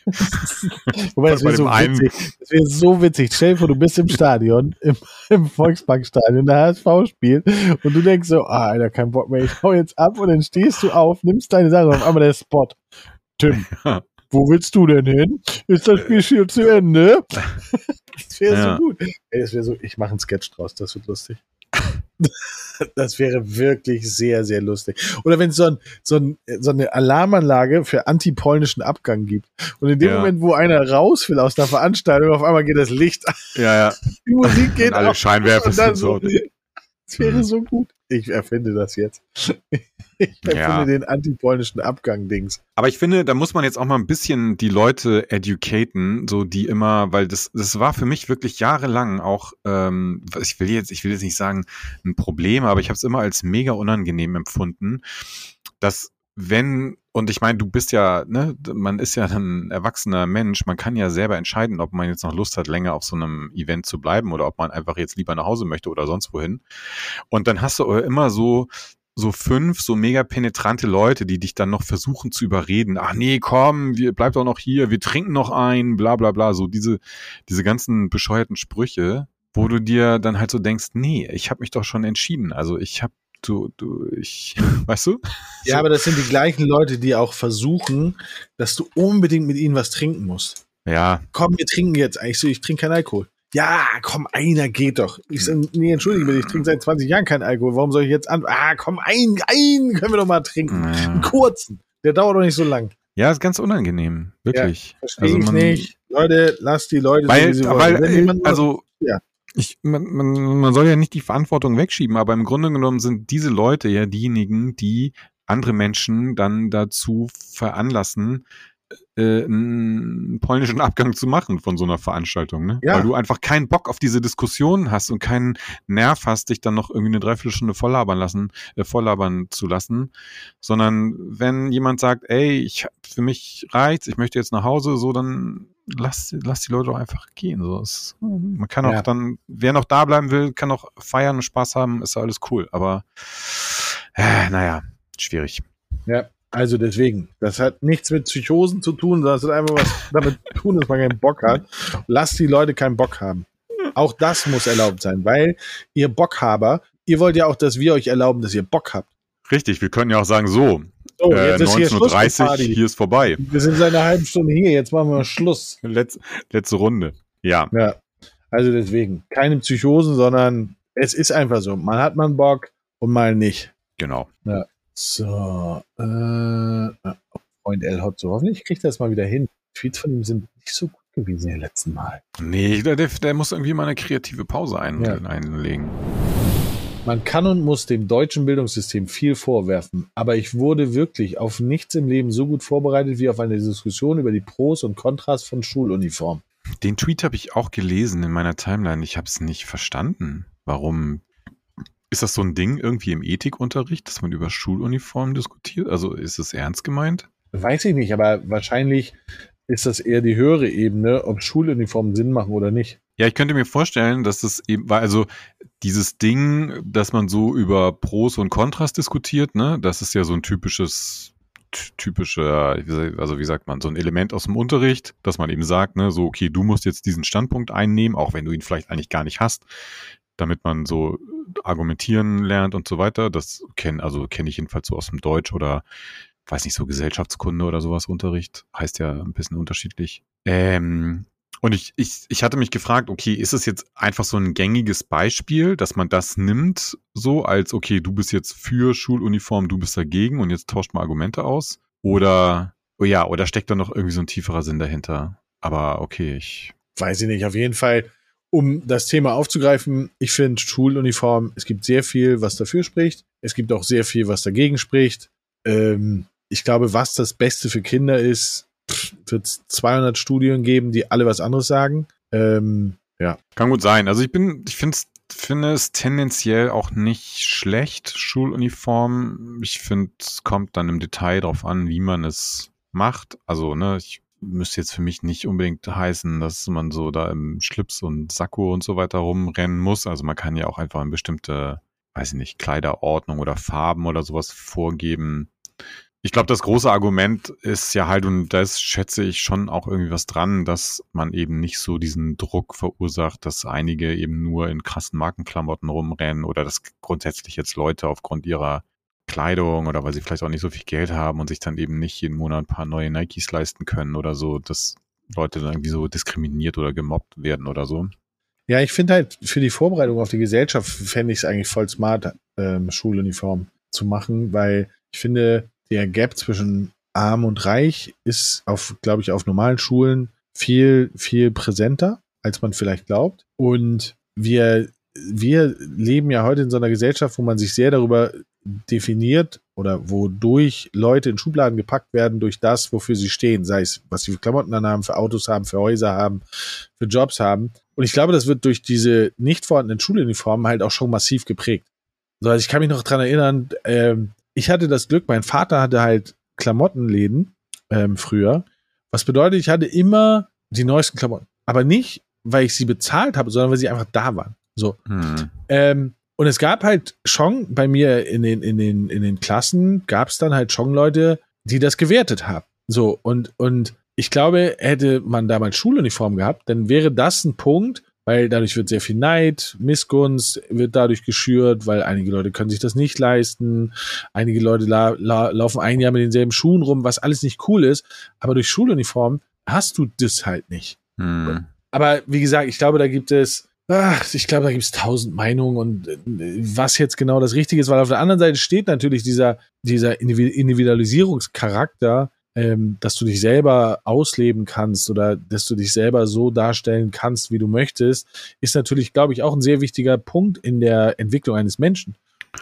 Wobei, das wäre so, einen- das wär so witzig. Stell dir vor, du bist im Stadion, im, im Volksbankstadion, der HSV spielt und du denkst so, ah, Alter, kein Bock mehr, ich hau jetzt ab und dann stehst du auf, nimmst deine Sache und auf einmal der Spot. Tim, Ja. Wo willst du denn hin? Ist das Spiel schon zu Ende? Das wäre Ja. so gut. Ey, das wäre so, ich mache einen Sketch draus, das wird lustig. Das wäre wirklich sehr, sehr lustig. Oder wenn es so, ein, so, ein, so eine Alarmanlage für antipolnischen Abgang gibt. Und in dem Ja. Moment, wo einer raus will aus der Veranstaltung, auf einmal geht das Licht an, ja, ja. die Musik geht Und alle auf. Scheinwerfer und dann sind so, so. das wäre so gut. Ich erfinde das jetzt. Ich Ja. den antipolnischen Abgang-Dings. Aber ich finde, da muss man jetzt auch mal ein bisschen die Leute educaten, so die immer, weil das, das war für mich wirklich jahrelang auch, ähm, ich will jetzt, ich will jetzt nicht sagen ein Problem, aber ich habe es immer als mega unangenehm empfunden, dass wenn, und ich meine, du bist ja, ne, man ist ja ein erwachsener Mensch, man kann ja selber entscheiden, ob man jetzt noch Lust hat, länger auf so einem Event zu bleiben oder ob man einfach jetzt lieber nach Hause möchte oder sonst wohin. Und dann hast du immer so, so fünf so mega penetrante Leute, die dich dann noch versuchen zu überreden. Ach nee, komm, wir, bleib doch noch hier, wir trinken noch ein, bla bla bla. So diese, diese ganzen bescheuerten Sprüche, wo du dir dann halt so denkst, nee, ich habe mich doch schon entschieden. Also ich habe du, du, ich, weißt du? Ja, aber das sind die gleichen Leute, die auch versuchen, dass du unbedingt mit ihnen was trinken musst. Ja, Komm, wir trinken jetzt. Ich so, ich trinke keinen Alkohol. Ja, komm, einer geht doch. Ich so, nee, entschuldige bitte, ich trinke seit 20 Jahren keinen Alkohol. Warum soll ich jetzt an? Ah, komm, einen, einen können wir doch mal trinken. Einen ja. kurzen. Der dauert doch nicht so lang. ja, ist ganz unangenehm, wirklich. Verstehe ich nicht. Leute, lasst die Leute so, Weil, wollen. weil Wenn äh, also Ja. ich, man, man, man soll ja nicht die Verantwortung wegschieben, aber im Grunde genommen sind diese Leute ja diejenigen, die andere Menschen dann dazu veranlassen, äh, einen polnischen Abgang zu machen von so einer Veranstaltung, ne? Ja. Weil du einfach keinen Bock auf diese Diskussion hast und keinen Nerv hast, dich dann noch irgendwie eine Dreiviertelstunde volllabern lassen, äh, volllabern zu lassen, sondern wenn jemand sagt, ey, ich für mich reicht's, ich möchte jetzt nach Hause, so dann lass, lass die Leute doch einfach gehen. So, es, man kann auch Ja. dann, wer noch da bleiben will, kann auch feiern und Spaß haben, ist alles cool. Aber äh, naja, schwierig. Ja, also deswegen. Das hat nichts mit Psychosen zu tun, sondern es hat einfach was damit zu tun, dass man keinen Bock hat. Lasst die Leute keinen Bock haben. Auch das muss erlaubt sein, weil ihr Bockhaber, ihr wollt ja auch, dass wir euch erlauben, dass ihr Bock habt. Richtig, wir können ja auch sagen, so, So, äh, jetzt ist hier Schluss mit 19.30 Party. hier ist vorbei. Wir sind seit einer halben Stunde hier, jetzt machen wir Schluss. Letz, letzte Runde. Ja, Ja, also deswegen. Keine Psychosen, sondern es ist einfach so. Mal hat man Bock und mal nicht. genau. So, äh, äh, Freund L. Hot, so hoffentlich kriegt er das mal wieder hin. Tweets von ihm sind nicht so gut gewesen im letzten Mal. Nee, der, der, der muss irgendwie mal eine kreative Pause ein, Ja. einlegen. Man kann und muss dem deutschen Bildungssystem viel vorwerfen, aber ich wurde wirklich auf nichts im Leben so gut vorbereitet wie auf eine Diskussion über die Pros und Kontras von Schuluniform. Den Tweet habe ich auch gelesen in meiner Timeline. Ich habe es nicht verstanden. Warum? Ist das so ein Ding irgendwie im Ethikunterricht, dass man über Schuluniformen diskutiert? Also ist es ernst gemeint? Weiß ich nicht, aber wahrscheinlich ist das eher die höhere Ebene, ob Schuluniformen Sinn machen oder nicht. Ja, ich könnte mir vorstellen, dass das eben, weil also dieses Ding, dass man so über Pros und Kontras diskutiert, ne, das ist ja so ein typisches, ty- typischer, also wie sagt man, so ein Element aus dem Unterricht, dass man eben sagt, ne, so, okay, du musst jetzt diesen Standpunkt einnehmen, auch wenn du ihn vielleicht eigentlich gar nicht hast, damit man so argumentieren lernt und so weiter. Das kenne, also kenne ich jedenfalls so aus dem Deutsch oder weiß nicht, so Gesellschaftskunde oder sowas Unterricht. Heißt ja ein bisschen unterschiedlich. Ähm, und ich, ich, ich hatte mich gefragt, okay, ist es jetzt einfach so ein gängiges Beispiel, dass man das nimmt, so als, okay, du bist jetzt für Schuluniform, du bist dagegen und jetzt tauscht mal Argumente aus? Oder, oh ja, oder steckt da noch irgendwie so ein tieferer Sinn dahinter? Aber okay, ich, Weiß ich nicht, auf jeden Fall. Um das Thema aufzugreifen, ich finde Schuluniform, es gibt sehr viel, was dafür spricht. Es gibt auch sehr viel, was dagegen spricht. Ähm, ich glaube, was das Beste für Kinder ist, wird es 200 Studien geben, die alle was anderes sagen. Ähm, ja, Kann gut sein. Also ich bin, ich finde finde es tendenziell auch nicht schlecht, Schuluniform. Ich finde, es kommt dann im Detail drauf an, wie man es macht. Also, ne, ich müsste jetzt für mich nicht unbedingt heißen, dass man so da im Schlips und Sakko und so weiter rumrennen muss. Also man kann ja auch einfach eine bestimmte, weiß ich nicht, Kleiderordnung oder Farben oder sowas vorgeben. ich glaube, das große Argument ist ja halt, und das schätze ich schon auch irgendwie was dran, dass man eben nicht so diesen Druck verursacht, dass einige eben nur in krassen Markenklamotten rumrennen oder dass grundsätzlich jetzt Leute aufgrund ihrer Kleidung oder weil sie vielleicht auch nicht so viel Geld haben und sich dann eben nicht jeden Monat ein paar neue Nikes leisten können oder so, dass Leute dann irgendwie so diskriminiert oder gemobbt werden oder so. Ja, ich finde halt für die Vorbereitung auf die Gesellschaft fände ich es eigentlich voll smart, ähm, Schuluniform zu machen, weil ich finde, der Gap zwischen arm und reich ist auf, glaube ich, auf normalen Schulen viel, viel präsenter, als man vielleicht glaubt. Und wir, wir leben ja heute in so einer Gesellschaft, wo man sich sehr darüber definiert oder wodurch Leute in Schubladen gepackt werden durch das, wofür sie stehen, sei es, was sie für Klamotten dann haben, für Autos haben, für Häuser haben, für Jobs haben. Und ich glaube, das wird durch diese nicht vorhandenen Schuluniformen halt auch schon massiv geprägt. So, also ich kann mich noch dran erinnern, ähm, ich hatte das Glück, mein Vater hatte halt Klamottenläden ähm, früher. Was bedeutet, ich hatte immer die neuesten Klamotten. Aber nicht, weil ich sie bezahlt habe, sondern weil sie einfach da waren. So. Hm. Ähm, und es gab halt schon bei mir in den, in den, in den Klassen gab es dann halt schon Leute, die das gewertet haben. So, und, und ich glaube, hätte man damals Schuluniform gehabt, dann wäre das ein Punkt, weil dadurch wird sehr viel Neid, Missgunst wird dadurch geschürt, weil einige Leute können sich das nicht leisten, einige Leute la la laufen ein Jahr mit denselben Schuhen rum, was alles nicht cool ist, aber durch Schuluniform hast du das halt nicht. Hm. Aber wie gesagt, ich glaube, da gibt es, ach, ich glaube, da gibt es tausend Meinungen und äh, was jetzt genau das Richtige ist, weil auf der anderen Seite steht natürlich dieser, dieser Individualisierungscharakter, ähm, dass du dich selber ausleben kannst oder dass du dich selber so darstellen kannst, wie du möchtest, ist natürlich, glaube ich, auch ein sehr wichtiger Punkt in der Entwicklung eines Menschen.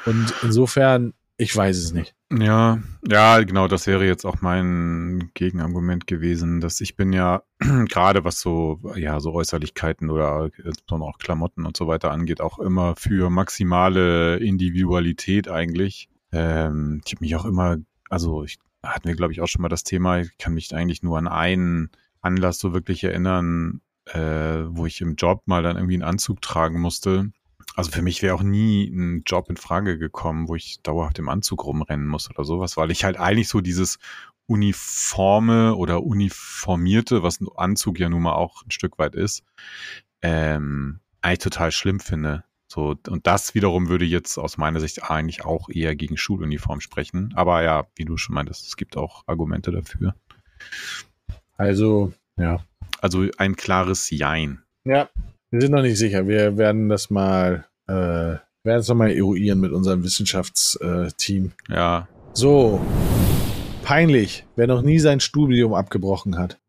Und insofern, ich weiß es nicht. Ja, ja, genau, das wäre jetzt auch mein Gegenargument gewesen, dass ich bin ja gerade was so, ja, so Äußerlichkeiten oder auch Klamotten und so weiter angeht, auch immer für maximale Individualität eigentlich. Ähm, ich habe mich auch immer, also ich hatten wir, glaube ich, auch schon mal das Thema. Ich kann mich eigentlich nur an einen Anlass so wirklich erinnern, äh, wo ich im Job mal dann irgendwie einen Anzug tragen musste. Also für mich wäre auch nie ein Job in Frage gekommen, wo ich dauerhaft im Anzug rumrennen muss oder sowas, weil ich halt eigentlich so dieses uniforme oder uniformierte, was ein Anzug ja nun mal auch ein Stück weit ist, ähm, eigentlich total schlimm finde. So, und das wiederum würde jetzt aus meiner Sicht eigentlich auch eher gegen Schuluniform sprechen. Aber ja, wie du schon meintest, es gibt auch Argumente dafür. Also, ja. Also ein klares Jein. Ja, wir sind noch nicht sicher. Wir werden das mal, äh, werden es nochmal eruieren mit unserem Wissenschaftsteam. Ja. So. Peinlich, wer noch nie sein Studium abgebrochen hat.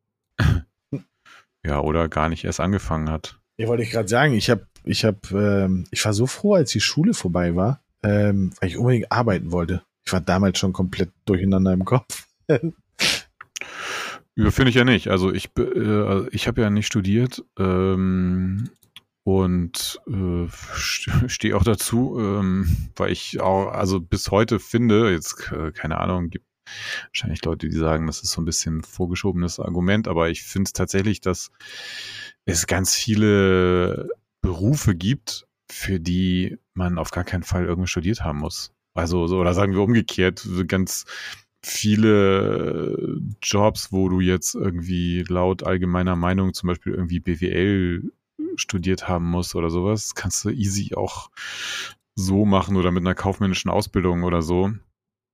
ja, oder gar nicht erst angefangen hat. Ja, wollte ich gerade sagen, ich habe ich habe, ähm, ich war so froh, als die Schule vorbei war, ähm, weil ich unbedingt arbeiten wollte. Ich war damals schon komplett durcheinander im Kopf. ja, finde ich ja nicht. Also ich, äh, ich habe ja nicht studiert ähm, und äh, stehe auch dazu, ähm, weil ich auch, also bis heute finde, jetzt äh, keine Ahnung, gibt wahrscheinlich Leute, die sagen, das ist so ein bisschen vorgeschobenes Argument, aber ich finde es tatsächlich, dass es ganz viele Berufe gibt, für die man auf gar keinen Fall irgendwie studiert haben muss. Also, so, oder sagen wir umgekehrt, ganz viele Jobs, wo du jetzt irgendwie laut allgemeiner Meinung zum Beispiel irgendwie BWL studiert haben musst oder sowas, kannst du easy auch so machen oder mit einer kaufmännischen Ausbildung oder so.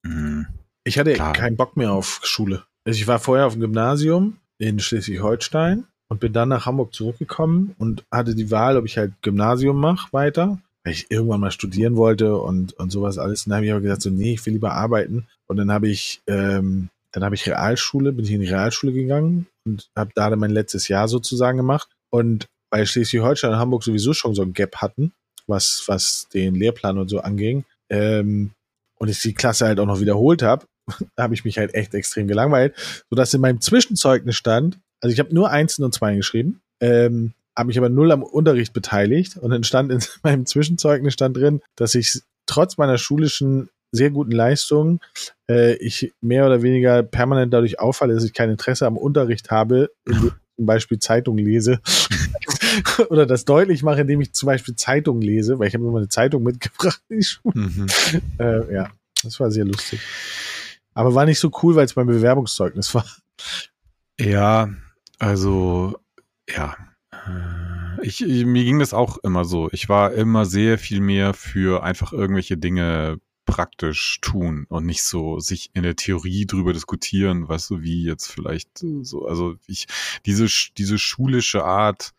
Mhm. Ich hatte Klar. keinen Bock mehr auf Schule. Also ich war vorher auf dem Gymnasium in Schleswig-Holstein und bin dann nach Hamburg zurückgekommen und hatte die Wahl, ob ich halt Gymnasium mache weiter, weil ich irgendwann mal studieren wollte und, und sowas alles. Und dann habe ich aber gesagt, so, nee, ich will lieber arbeiten. Und dann habe ich, ähm, dann habe ich Realschule, bin ich in die Realschule gegangen und habe da dann mein letztes Jahr sozusagen gemacht. Und weil Schleswig-Holstein und Hamburg sowieso schon so ein Gap hatten, was, was den Lehrplan und so anging, ähm, und ich die Klasse halt auch noch wiederholt habe, habe ich mich halt echt extrem gelangweilt, sodass in meinem Zwischenzeugnis stand, also ich habe nur Einsen und Zweien geschrieben, ähm, habe mich aber null am Unterricht beteiligt und dann stand in meinem Zwischenzeugnis stand drin, dass ich trotz meiner schulischen sehr guten Leistungen äh, ich mehr oder weniger permanent dadurch auffalle, dass ich kein Interesse am Unterricht habe, indem ich zum Beispiel Zeitung lese oder das deutlich mache, indem ich zum Beispiel Zeitung lese, weil ich habe immer eine Zeitung mitgebracht in die Schule. Mhm. Äh, ja, das war sehr lustig. Aber war nicht so cool, weil es mein Bewerbungszeugnis war. Ja, also, ja. Äh, ich, mir ging das auch immer so. Ich war immer sehr viel mehr für einfach irgendwelche Dinge praktisch tun und nicht so sich in der Theorie drüber diskutieren, weißt du, wie jetzt vielleicht so, also ich, diese, diese schulische Art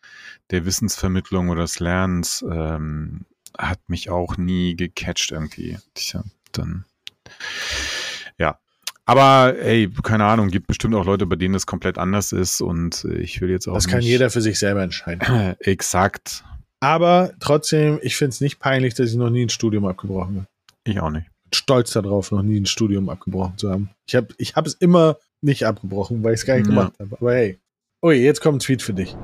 der Wissensvermittlung oder des Lernens ähm, hat mich auch nie gecatcht irgendwie. Hab dann, ja. Aber ey, keine Ahnung, gibt bestimmt auch Leute, bei denen es komplett anders ist und ich will jetzt auch. Das kann jeder für sich selber entscheiden. Exakt. Aber trotzdem, ich finde es nicht peinlich, dass ich noch nie ein Studium abgebrochen habe. Ich auch nicht. Stolz darauf, noch nie ein Studium abgebrochen zu haben. Ich habe ich es immer nicht abgebrochen, weil ich es gar nicht ja. gemacht habe. Aber hey. Ui, jetzt kommt ein Tweet für dich.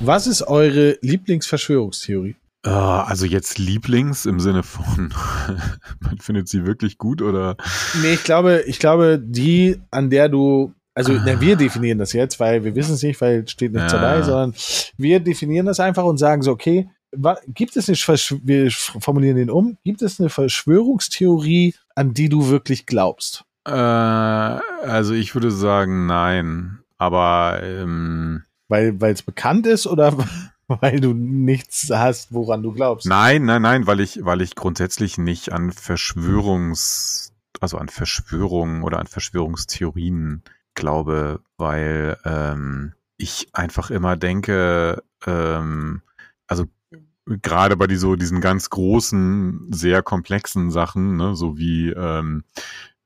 Was ist eure Lieblingsverschwörungstheorie? Uh, also jetzt Lieblings im Sinne von, man findet sie wirklich gut oder? Nee, ich glaube, ich glaube, die, an der du, also ah. na, wir definieren das jetzt, weil wir wissen es nicht, weil es steht nichts ja. dabei, sondern wir definieren das einfach und sagen so, okay, gibt es eine, wir formulieren den um, gibt es eine Verschwörungstheorie, an die du wirklich glaubst? Äh, also ich würde sagen, nein. Aber ähm, weil es bekannt ist oder weil du nichts hast, woran du glaubst? Nein, nein, nein, weil ich, weil ich grundsätzlich nicht an Verschwörungs, also an Verschwörungen oder an Verschwörungstheorien glaube, weil ähm, ich einfach immer denke, ähm, also gerade bei die, so diesen ganz großen, sehr komplexen Sachen, ne, so wie ähm,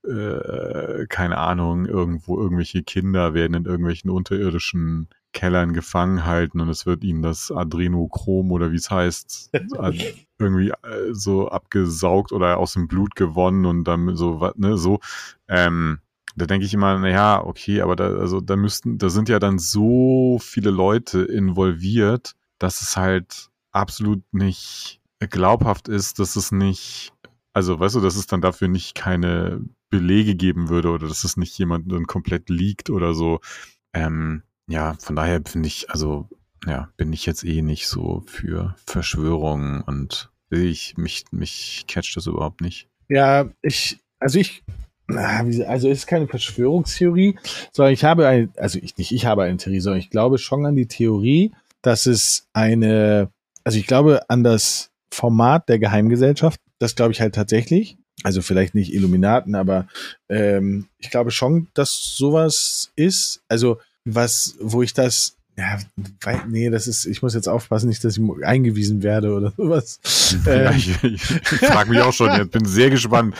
äh, keine Ahnung, irgendwo irgendwelche Kinder werden in irgendwelchen unterirdischen Kellern gefangen halten und es wird ihnen das Adrenochrom oder wie es heißt, irgendwie äh, so abgesaugt oder aus dem Blut gewonnen und dann so, was, ne, so, ähm, da denke ich immer, na ja, okay, aber da, also da müssten, da sind ja dann so viele Leute involviert, dass es halt absolut nicht glaubhaft ist, dass es nicht, also weißt du, dass es dann dafür nicht keine Belege geben würde oder dass es nicht jemand dann komplett liegt oder so. Ähm, ja, von daher finde ich, also ja, bin ich jetzt eh nicht so für Verschwörungen und ich, mich, mich catcht das überhaupt nicht. Ja, ich, also ich, also ist keine Verschwörungstheorie, sondern ich habe eine, also ich nicht, ich habe eine Theorie, sondern ich glaube schon an die Theorie, dass es eine also ich glaube an das Format der Geheimgesellschaft. Das glaube ich halt tatsächlich. Also vielleicht nicht Illuminaten, aber ähm, ich glaube schon, dass sowas ist. Also was, wo ich das ja, nee, das ist, ich muss jetzt aufpassen, nicht, dass ich eingewiesen werde oder sowas. Ja, ähm. ich, ich, ich frage mich auch schon, jetzt bin sehr gespannt,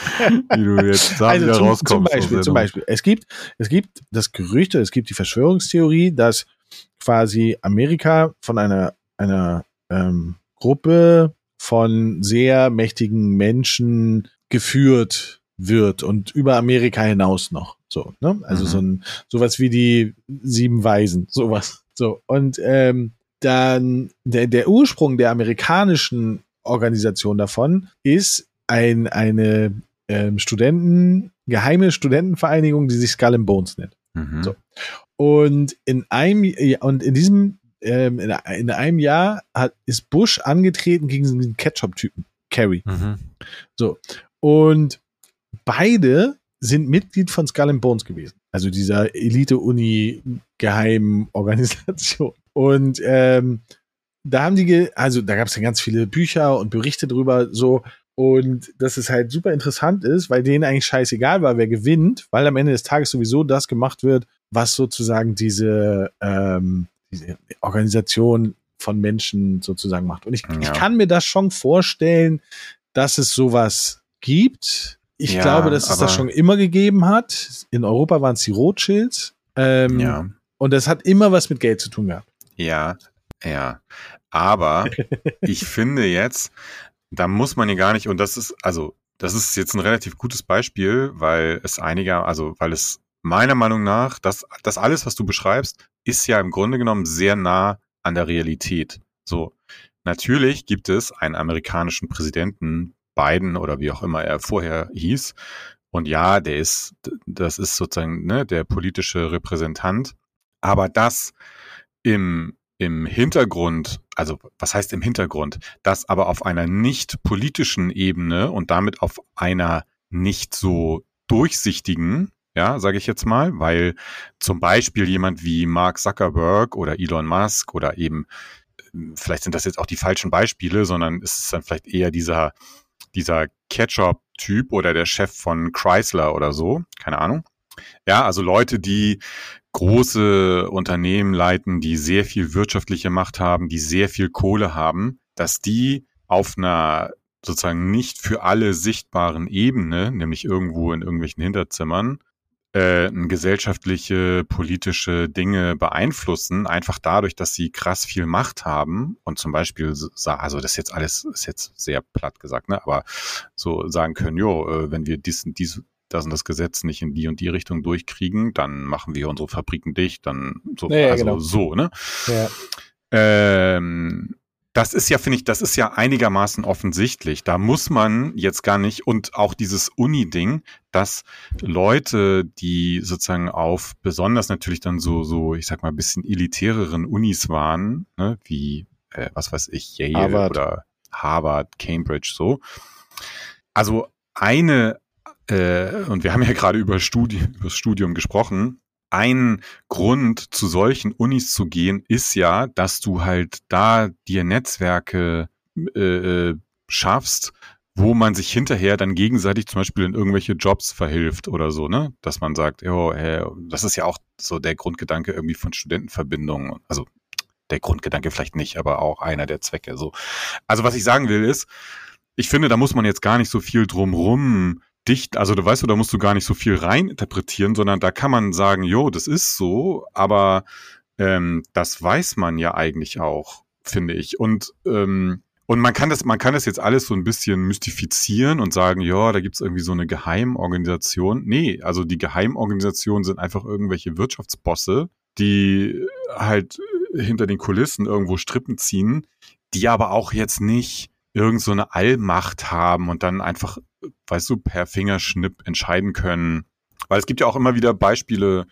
wie du jetzt da also wieder zum, rauskommst. Zum Beispiel, zum Beispiel, es gibt, es gibt das Gerücht, es gibt die Verschwörungstheorie, dass quasi Amerika von einer, einer ähm, Gruppe von sehr mächtigen Menschen geführt wird und über Amerika hinaus noch. So, ne? Also mhm. so ein sowas wie die sieben Weisen, sowas. So. Und ähm, dann der, der Ursprung der amerikanischen Organisation davon ist ein, eine ähm, Studenten, geheime Studentenvereinigung, die sich Skull and Bones nennt. Mhm. So. Und in einem, und in diesem ähm, in, in, einem Jahr hat, ist Bush angetreten gegen diesen Ketchup-Typen, Kerry. Mhm. So. Und beide sind Mitglied von Skull and Bones gewesen. Also dieser Elite-Uni-Geheimorganisation. Und ähm, da haben die, also da gab es ja ganz viele Bücher und Berichte drüber, so. Und dass es halt super interessant ist, weil denen eigentlich scheißegal war, wer gewinnt, weil am Ende des Tages sowieso das gemacht wird, was sozusagen diese, ähm, diese Organisation von Menschen sozusagen macht. Und ich, ja. ich kann mir das schon vorstellen, dass es sowas gibt. Ich ja, glaube, dass es das schon immer gegeben hat. In Europa waren es die Rothschilds. Ähm, ja. Und das hat immer was mit Geld zu tun gehabt. Ja, ja. Aber ich finde jetzt, da muss man ja gar nicht, und das ist, also, das ist jetzt ein relativ gutes Beispiel, weil es einiger, also, weil es meiner Meinung nach, das, das alles, was du beschreibst, ist ja im Grunde genommen sehr nah an der Realität. So. Natürlich gibt es einen amerikanischen Präsidenten, Biden oder wie auch immer er vorher hieß. Und ja, der ist, das ist sozusagen ne, der politische Repräsentant. Aber das im, im Hintergrund, also was heißt im Hintergrund, das aber auf einer nicht politischen Ebene und damit auf einer nicht so durchsichtigen, ja, sage ich jetzt mal, weil zum Beispiel jemand wie Mark Zuckerberg oder Elon Musk oder eben, vielleicht sind das jetzt auch die falschen Beispiele, sondern es ist dann vielleicht eher dieser, dieser Ketchup-Typ oder der Chef von Chrysler oder so, keine Ahnung. Ja, also Leute, die große Unternehmen leiten, die sehr viel wirtschaftliche Macht haben, die sehr viel Kohle haben, dass die auf einer sozusagen nicht für alle sichtbaren Ebene, nämlich irgendwo in irgendwelchen Hinterzimmern, äh, gesellschaftliche, politische Dinge beeinflussen, einfach dadurch, dass sie krass viel Macht haben und zum Beispiel, also das ist jetzt alles, ist jetzt sehr platt gesagt, ne, aber so sagen können, jo, äh, wenn wir dies, dies, das und das Gesetz nicht in die und die Richtung durchkriegen, dann machen wir unsere Fabriken dicht, dann so, Ja, ja, also genau. so, ne? Ja. Ähm, das ist ja, finde ich, das ist ja einigermaßen offensichtlich. Da muss man jetzt gar nicht und auch dieses Uni-Ding, dass Leute, die sozusagen auf besonders natürlich dann so, so, ich sag mal, ein bisschen elitäreren Unis waren, ne, wie, äh, was weiß ich, Yale Harvard. oder Harvard, Cambridge, so. Also eine, äh, und wir haben ja gerade über, Studi über das Studium gesprochen, ein Grund, zu solchen Unis zu gehen, ist ja, dass du halt da dir Netzwerke äh, äh, schaffst, wo man sich hinterher dann gegenseitig zum Beispiel in irgendwelche Jobs verhilft oder so, ne? Dass man sagt, jo, äh, das ist ja auch so der Grundgedanke irgendwie von Studentenverbindungen. Also der Grundgedanke vielleicht nicht, aber auch einer der Zwecke. So. Also was ich sagen will ist, ich finde, da muss man jetzt gar nicht so viel drumrum dicht, also du weißt du, da musst du gar nicht so viel rein interpretieren, sondern da kann man sagen, jo, das ist so, aber ähm, das weiß man ja eigentlich auch, finde ich. Und ähm, und man kann das, man kann das jetzt alles so ein bisschen mystifizieren und sagen, ja, da gibt's irgendwie so eine Geheimorganisation. Nee, also die Geheimorganisationen sind einfach irgendwelche Wirtschaftsbosse, die halt hinter den Kulissen irgendwo Strippen ziehen, die aber auch jetzt nicht irgend so eine Allmacht haben und dann einfach, weißt du, per Fingerschnipp entscheiden können. Weil es gibt ja auch immer wieder Beispiele,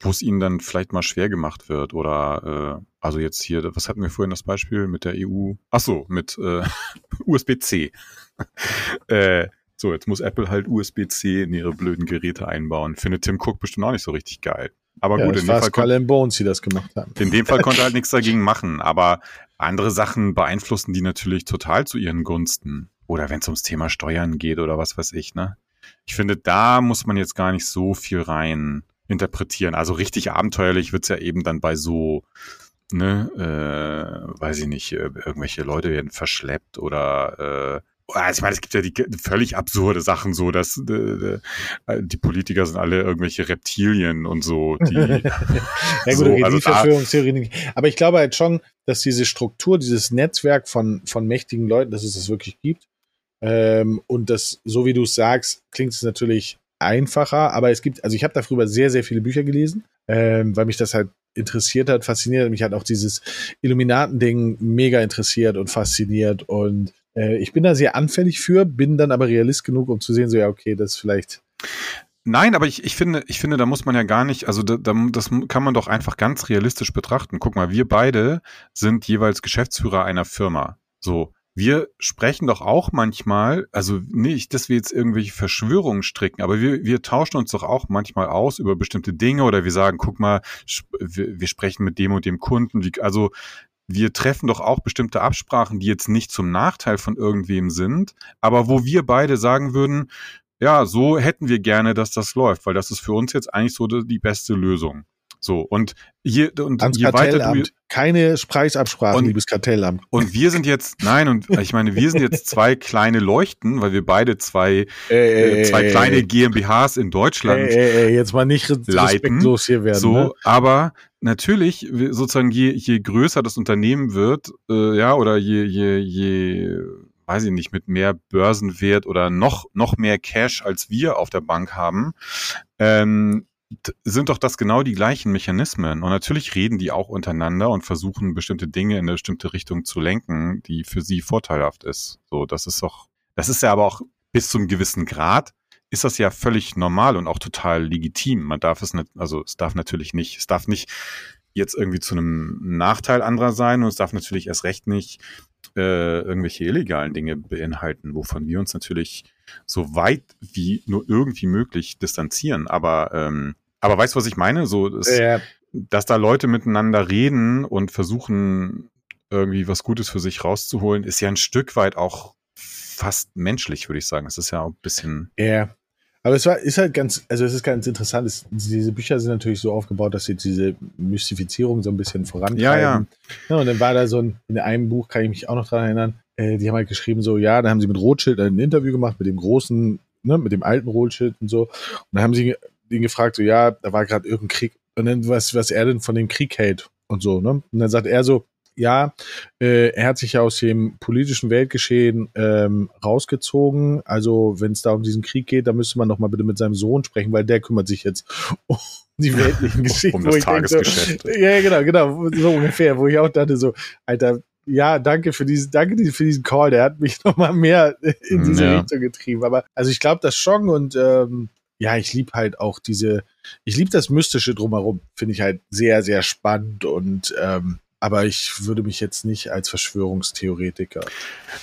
wo es ihnen dann vielleicht mal schwer gemacht wird oder äh, also jetzt hier, was hatten wir vorhin das Beispiel mit der EU? Ach so, mit äh, USB-C. äh, so, jetzt muss Apple halt USB-C in ihre blöden Geräte einbauen. Findet Tim Cook bestimmt auch nicht so richtig geil. Aber ja, gut, in dem, Fall Skull and Bones, die das gemacht haben. in dem Fall konnte er halt nichts dagegen machen. Aber andere Sachen beeinflussen die natürlich total zu ihren Gunsten. Oder wenn es ums Thema Steuern geht oder was weiß ich, ne? Ich finde, da muss man jetzt gar nicht so viel rein interpretieren. Also richtig abenteuerlich wird's ja eben dann bei so, ne, äh, weiß ich nicht, äh, irgendwelche Leute werden verschleppt oder äh, also ich meine, es gibt ja die völlig absurde Sachen, so dass äh, die Politiker sind alle irgendwelche Reptilien und so. Die, ja gut, So, okay, also die Verschwörungstheorien. nicht. Aber ich glaube halt schon, dass diese Struktur, dieses Netzwerk von, von mächtigen Leuten, dass es das wirklich gibt. Ähm, und das, so wie du es sagst, klingt es natürlich einfacher, aber es gibt, also ich habe darüber sehr, sehr viele Bücher gelesen, ähm, weil mich das halt interessiert hat, fasziniert hat. Mich hat auch dieses Illuminaten-Ding mega interessiert und fasziniert. Und äh, ich bin da sehr anfällig für, bin dann aber realist genug, um zu sehen, so ja, okay, das ist vielleicht Nein, aber ich, ich finde, ich finde, da muss man ja gar nicht, also da, da, das kann man doch einfach ganz realistisch betrachten. Guck mal, wir beide sind jeweils Geschäftsführer einer Firma. So. Wir sprechen doch auch manchmal, also nicht, dass wir jetzt irgendwelche Verschwörungen stricken, aber wir, wir tauschen uns doch auch manchmal aus über bestimmte Dinge oder wir sagen, guck mal, wir, wir sprechen mit dem und dem Kunden. Wie, also wir treffen doch auch bestimmte Absprachen, die jetzt nicht zum Nachteil von irgendwem sind, aber wo wir beide sagen würden, ja, so hätten wir gerne, dass das läuft, weil das ist für uns jetzt eigentlich so die, beste Lösung. So, und je, und ans je weiter du. Keine Preisabsprachen, Und- liebes Kartellamt. und wir sind jetzt, nein, und ich meine, wir sind jetzt zwei kleine Leuchten, weil wir beide zwei, äh, zwei kleine GmbHs in Deutschland Ey, ey, ey, jetzt mal nicht respektlos hier werden. so, ne? aber natürlich, sozusagen, je, je größer das Unternehmen wird, äh, ja, oder je, je, je, weiß ich nicht, mit mehr Börsenwert oder noch, noch mehr Cash als wir auf der Bank haben, ähm, sind doch das genau die gleichen Mechanismen. Und natürlich reden die auch untereinander und versuchen bestimmte Dinge in eine bestimmte Richtung zu lenken, die für sie vorteilhaft ist. So, das ist doch, das ist ja aber auch bis zum gewissen Grad ist das ja völlig normal und auch total legitim. Man darf es nicht, also es darf natürlich nicht, es darf nicht jetzt irgendwie zu einem Nachteil anderer sein und es darf natürlich erst recht nicht äh, irgendwelche illegalen Dinge beinhalten, wovon wir uns natürlich so weit wie nur irgendwie möglich distanzieren. Aber, ähm, aber weißt du, was ich meine? So, das, Äh, dass da Leute miteinander reden und versuchen, irgendwie was Gutes für sich rauszuholen, ist ja ein Stück weit auch fast menschlich, würde ich sagen. Es ist ja auch ein bisschen. Ja. Aber es war, ist halt ganz, also es ist ganz interessant. Es, diese Bücher sind natürlich so aufgebaut, dass sie diese Mystifizierung so ein bisschen vorantreiben. Ja, ja. ja. Und dann war da so ein, in einem Buch kann ich mich auch noch dran erinnern, äh, die haben halt geschrieben so, ja, da haben sie mit Rothschild ein Interview gemacht, mit dem großen, ne, mit dem alten Rothschild und so. Und dann haben sie ihn gefragt, so, ja, da war gerade irgendein Krieg. Und dann, was, was er denn von dem Krieg hält und so, ne? Und dann sagt er so, ja, äh, er hat sich ja aus dem politischen Weltgeschehen ähm, rausgezogen. Also wenn es da um diesen Krieg geht, dann müsste man doch mal bitte mit seinem Sohn sprechen, weil der kümmert sich jetzt um die weltlichen Geschichten. Um das Tagesgeschäft. So, ja, genau, genau, so ungefähr, wo ich auch dachte so, Alter, ja, danke für diesen, danke für diesen Call, der hat mich noch mal mehr in diese Ja. Richtung getrieben. Aber also ich glaube, das schon und ähm, ja, ich liebe halt auch diese, ich liebe das Mystische drumherum, finde ich halt sehr, sehr spannend und ähm, aber ich würde mich jetzt nicht als Verschwörungstheoretiker.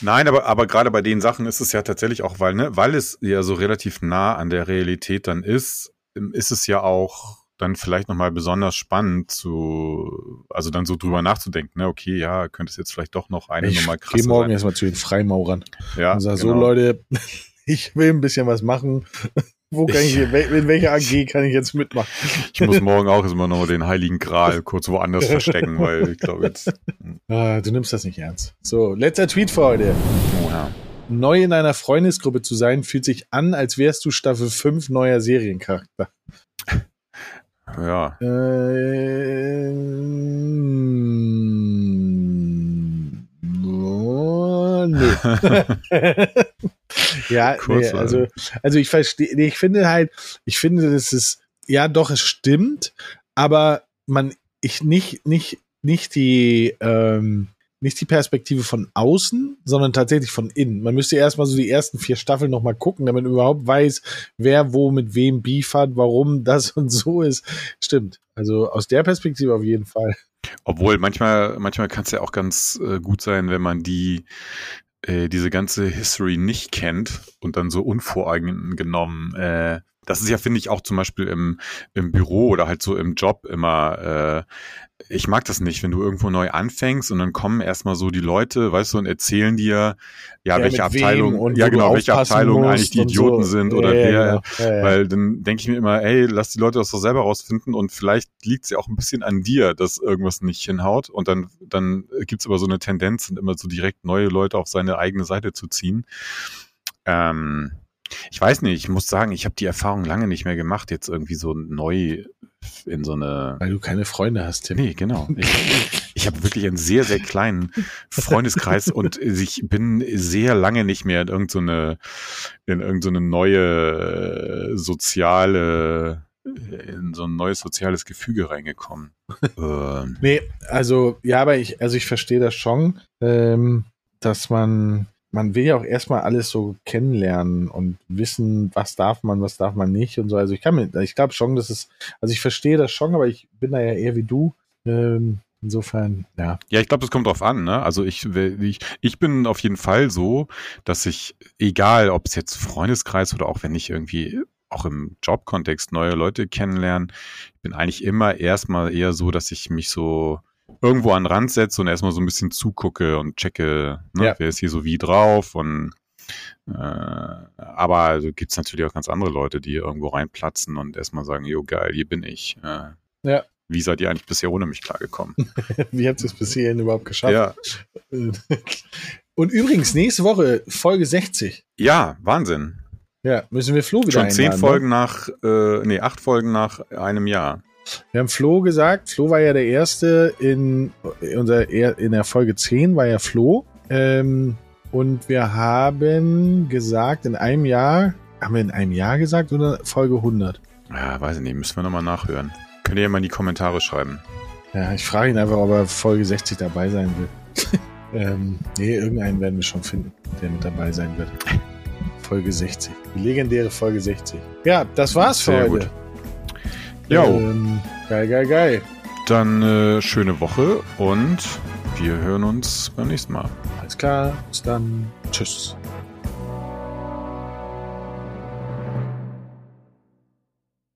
Nein, aber, aber gerade bei den Sachen ist es ja tatsächlich auch, weil, ne, weil es ja so relativ nah an der Realität dann ist, ist es ja auch dann vielleicht nochmal besonders spannend zu, also dann so drüber nachzudenken, ne, okay, ja, könnte es jetzt vielleicht doch noch eine Ich Nummer gehe krasser morgen sein. erstmal zu den Freimaurern Ja, und sage, genau. so Leute, ich will ein bisschen was machen. Wo kann ich, Ich- in welcher AG kann ich jetzt mitmachen? Ich muss morgen auch immer noch den Heiligen Gral kurz woanders verstecken, weil ich glaube jetzt, Ah, du nimmst das nicht ernst. So, letzter Tweet für heute. oh ja. Neu in einer Freundesgruppe zu sein, fühlt sich an, als wärst du Staffel 5 neuer Seriencharakter. Ja, Ähm, oh, nö. Ja, nee, also, also ich verstehe, nee, ich finde halt, ich finde, das ist, ja doch, es stimmt, aber man, ich nicht, nicht, nicht die, ähm, nicht die Perspektive von außen, sondern tatsächlich von innen. Man müsste erstmal so die ersten vier Staffeln nochmal gucken, damit man überhaupt weiß, wer wo mit wem Beef hat, warum das und so ist. Stimmt. Also aus der Perspektive auf jeden Fall. Obwohl manchmal, manchmal kann es ja auch ganz äh, gut sein, wenn man die äh, diese ganze History nicht kennt und dann so unvoreingenommen. Äh, das ist ja, finde ich, auch zum Beispiel im, im Büro oder halt so im Job immer. Äh, ich mag das nicht, wenn du irgendwo neu anfängst und dann kommen erstmal so die Leute, weißt du, und erzählen dir, ja, Ja, welche Abteilung, und ja genau, welche Abteilung eigentlich die Idioten so. sind oder Ja, wer. Ja, weil dann denke ich mir immer, ey, lass die Leute das doch selber rausfinden und vielleicht liegt es ja auch ein bisschen an dir, dass irgendwas nicht hinhaut. Und dann, dann gibt's aber so eine Tendenz, immer so direkt neue Leute auf seine eigene Seite zu ziehen. Ähm, ich weiß nicht, ich muss sagen, ich habe die Erfahrung lange nicht mehr gemacht, jetzt irgendwie so neu in so eine Weil du keine Freunde hast, Tim. Nee, genau. Ich, ich habe wirklich einen sehr, sehr kleinen Freundeskreis und ich bin sehr lange nicht mehr in irgendeine, in irgendeine neue soziale, in so ein neues soziales Gefüge reingekommen. ähm, Nee, also, ja, aber ich, also ich verstehe das schon, ähm, dass man, man will ja auch erstmal alles so kennenlernen und wissen, was darf man, was darf man nicht und so. Also ich kann mir, ich glaube schon, dass es, also ich verstehe das schon, aber ich bin da ja eher wie du. Ähm, insofern, ja. Ja, ich glaube, das kommt drauf an. Ne? Also ich, ich, ich bin auf jeden Fall so, dass ich, egal ob es jetzt Freundeskreis oder auch wenn ich irgendwie auch im Jobkontext neue Leute kennenlerne, ich bin eigentlich immer erstmal eher so, dass ich mich so irgendwo an den Rand setze und erstmal so ein bisschen zugucke und checke, ne, Ja. wer ist hier so wie drauf und äh, aber also gibt's natürlich auch ganz andere Leute, die irgendwo reinplatzen und erstmal sagen, jo geil, hier bin ich. Äh, Ja. Wie seid ihr eigentlich bisher ohne mich klargekommen? Wie habt ihr es bis hierhin überhaupt geschafft? ja. Und übrigens, nächste Woche Folge 60. ja, Wahnsinn. Ja, müssen wir Flo wieder Schon zehn ne? Folgen nach, äh, nee, acht Folgen nach einem Jahr. Wir haben Flo gesagt, Flo war ja der Erste in unser in der Folge 10 war ja Flo. Ähm, und wir haben gesagt, in einem Jahr, haben wir in einem Jahr gesagt oder Folge 100? Ja, weiß ich nicht, müssen wir nochmal nachhören. Könnt ihr ja mal in die Kommentare schreiben. Ja, ich frage ihn einfach, ob er Folge 60 dabei sein will. ähm, nee, irgendeinen werden wir schon finden, der mit dabei sein wird. Folge 60. Die legendäre Folge 60. Ja, das war's für Sehr heute. gut. Jo, Ähm, geil, geil, geil. dann äh, schöne Woche und wir hören uns beim nächsten Mal. Alles klar, bis dann. Tschüss.